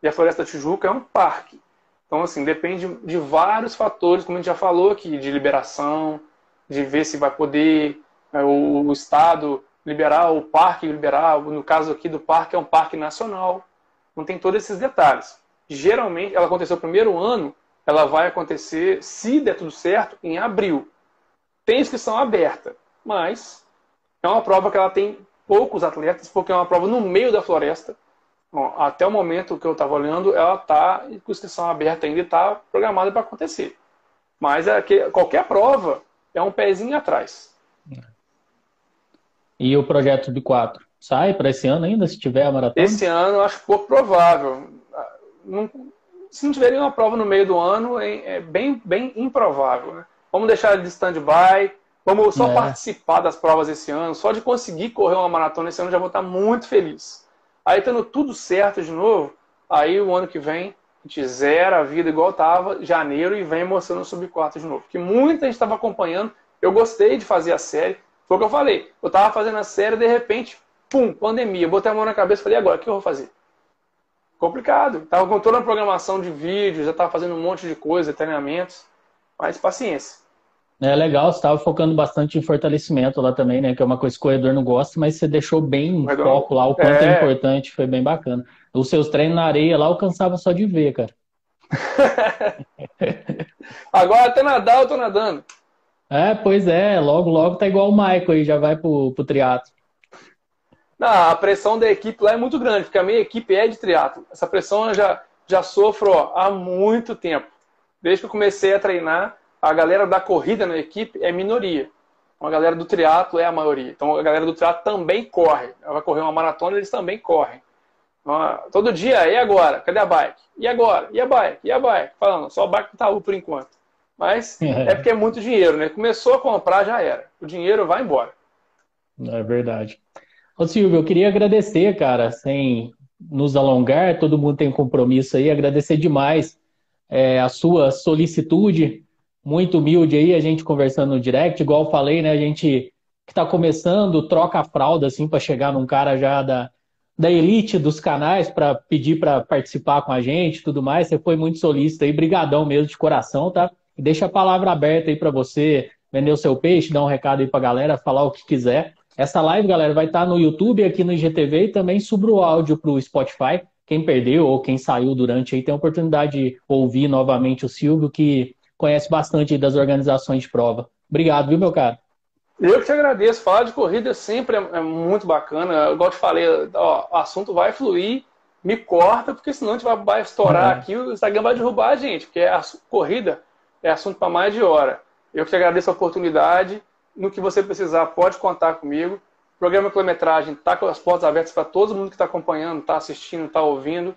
E a Floresta da Tijuca é um parque. Então, assim, depende de vários fatores, como a gente já falou aqui, de liberação, de ver se vai poder é, o, o Estado liberar, o parque liberar, no caso aqui do parque é um parque nacional, não tem todos esses detalhes. Geralmente, ela aconteceu no primeiro ano, ela vai acontecer, se der tudo certo, em abril. Tem inscrição aberta, mas é uma prova que ela tem poucos atletas, porque é uma prova no meio da floresta. Bom, até o momento que eu estava olhando, ela está com inscrição aberta ainda e está programada para acontecer. Mas é que, qualquer prova é um pezinho atrás. E o projeto de 4 sai para esse ano ainda, se tiver a maratona? Esse ano eu acho pouco provável. Não, se não tiver nenhuma prova no meio do ano, é, é bem, bem improvável. Né? Vamos deixar ele de stand-by, vamos só é. participar das provas esse ano, só de conseguir correr uma maratona esse ano já vou estar muito feliz. Aí tendo tudo certo de novo, aí o ano que vem a gente zera a vida igual estava, janeiro, e vem mostrando o sub-4 de novo. Que muita gente estava acompanhando, eu gostei de fazer a série, foi o que eu falei. Eu tava fazendo a série, de repente, pum, pandemia. Botei a mão na cabeça e falei, agora, o que eu vou fazer? Complicado. Tava com toda a programação de vídeos, já tava fazendo um monte de coisa, treinamentos. Mas paciência. É legal, você estava focando bastante em fortalecimento lá também, né? Que é uma coisa que o corredor não gosta, mas você deixou bem o foco lá, o quanto é... é... importante, foi bem bacana. Os seus treinos na areia lá eu cansava só de ver, cara. Agora até nadar eu tô nadando. É, pois é, logo, logo tá igual o Michael aí, já vai pro, pro triatlo. Não, a pressão da equipe lá é muito grande, porque a minha equipe é de triatlo. Essa pressão eu já, já sofro ó, há muito tempo. Desde que eu comecei a treinar, a galera da corrida na equipe é minoria. A galera do triatlo é a maioria. Então a galera do triatlo também corre. Ela vai correr uma maratona, eles também correm. Então, todo dia, e agora? Cadê a bike? E agora? E a bike? E a bike? Falando, só a bike tá por enquanto. Mas é porque é muito dinheiro, né? Começou a comprar, já era. O dinheiro vai embora. É verdade. Ô Silvio, eu queria agradecer, cara, sem nos alongar, todo mundo tem compromisso aí, agradecer demais é, a sua solicitude, muito humilde aí, a gente conversando no direct, igual eu falei, né? A gente que está começando, troca a fralda assim para chegar num cara já da, da elite dos canais para pedir para participar com a gente tudo mais. Você foi muito solícito aí, brigadão mesmo de coração, tá? E deixa a palavra aberta aí para você vender o seu peixe, dar um recado aí para a galera, falar o que quiser. Essa live, galera, vai estar no YouTube, aqui no IGTV e também sobre o áudio para o Spotify. Quem perdeu ou quem saiu durante aí tem a oportunidade de ouvir novamente o Silvio, que conhece bastante das organizações de prova. Obrigado, viu, meu cara? Eu que te agradeço. Falar de corrida sempre é, é muito bacana. Igual te falei, ó, o assunto vai fluir, me corta, porque senão a gente vai, estourar é. aqui, o Instagram vai derrubar a gente, porque a corrida é assunto para mais de hora. Eu que te agradeço a oportunidade. No que você precisar, pode contar comigo. O programa Quilometragem está com as portas abertas para todo mundo que está acompanhando, está assistindo, está ouvindo.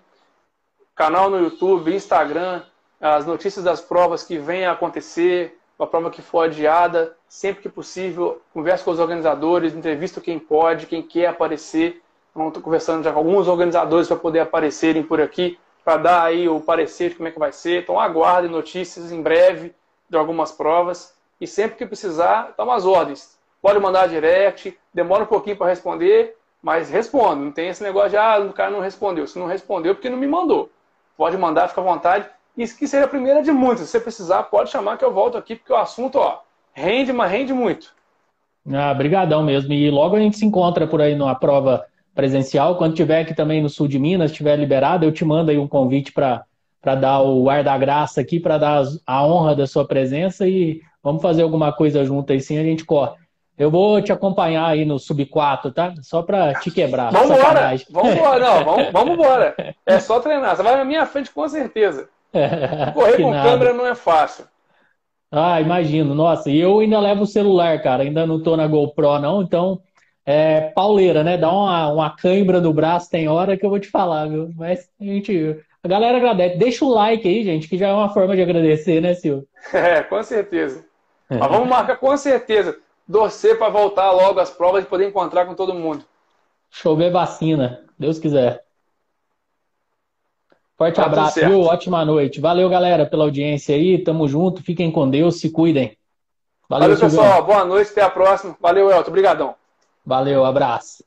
Canal no YouTube, Instagram, as notícias das provas que vêm a acontecer, a prova que for adiada, sempre que possível, converso com os organizadores, entrevisto quem pode, quem quer aparecer. Estou conversando já com alguns organizadores para poder aparecerem por aqui para dar aí o parecer de como é que vai ser. Então aguardem notícias em breve de algumas provas. E sempre que precisar, toma as ordens. Pode mandar direct, demora um pouquinho para responder, mas responde. Não tem esse negócio de, ah, o cara não respondeu. Se não respondeu, porque não me mandou. pode mandar, fica à vontade. Isso que seria a primeira de muitas. Se você precisar, pode chamar que eu volto aqui, porque o assunto, ó, rende, mas rende muito. Ah, brigadão mesmo. E logo a gente se encontra por aí numa prova presencial. Quando tiver aqui também no sul de Minas, estiver liberado, eu te mando aí um convite para dar o ar da graça aqui, para dar a honra da sua presença e vamos fazer alguma coisa junto aí sim, a gente corre. Eu vou te acompanhar aí no Sub 4, tá? Só para te quebrar. Vamos embora! Vamos embora, não, vamos, vamos embora. É só treinar. Você vai na minha frente com certeza. Correr com nada. câmera não é fácil. Ah, imagino. Nossa, e eu ainda levo o celular, cara. Ainda não tô na GoPro, não. Então, é pauleira, né? Dá uma, uma cãibra no braço, tem hora que eu vou te falar, viu? Mas a gente. A galera agradece. Deixa o like aí, gente, que já é uma forma de agradecer, né, Silvio? É, com certeza. Mas vamos marcar com certeza torcer para voltar logo as provas e poder encontrar com todo mundo. Chover vacina, Deus quiser. Forte tá abraço, viu? Ótima noite. Valeu, galera, pela audiência aí. Tamo junto. Fiquem com Deus, se cuidem. Valeu, Valeu pessoal. Boa noite, até a próxima. Valeu, Elton. Obrigadão. Valeu, abraço.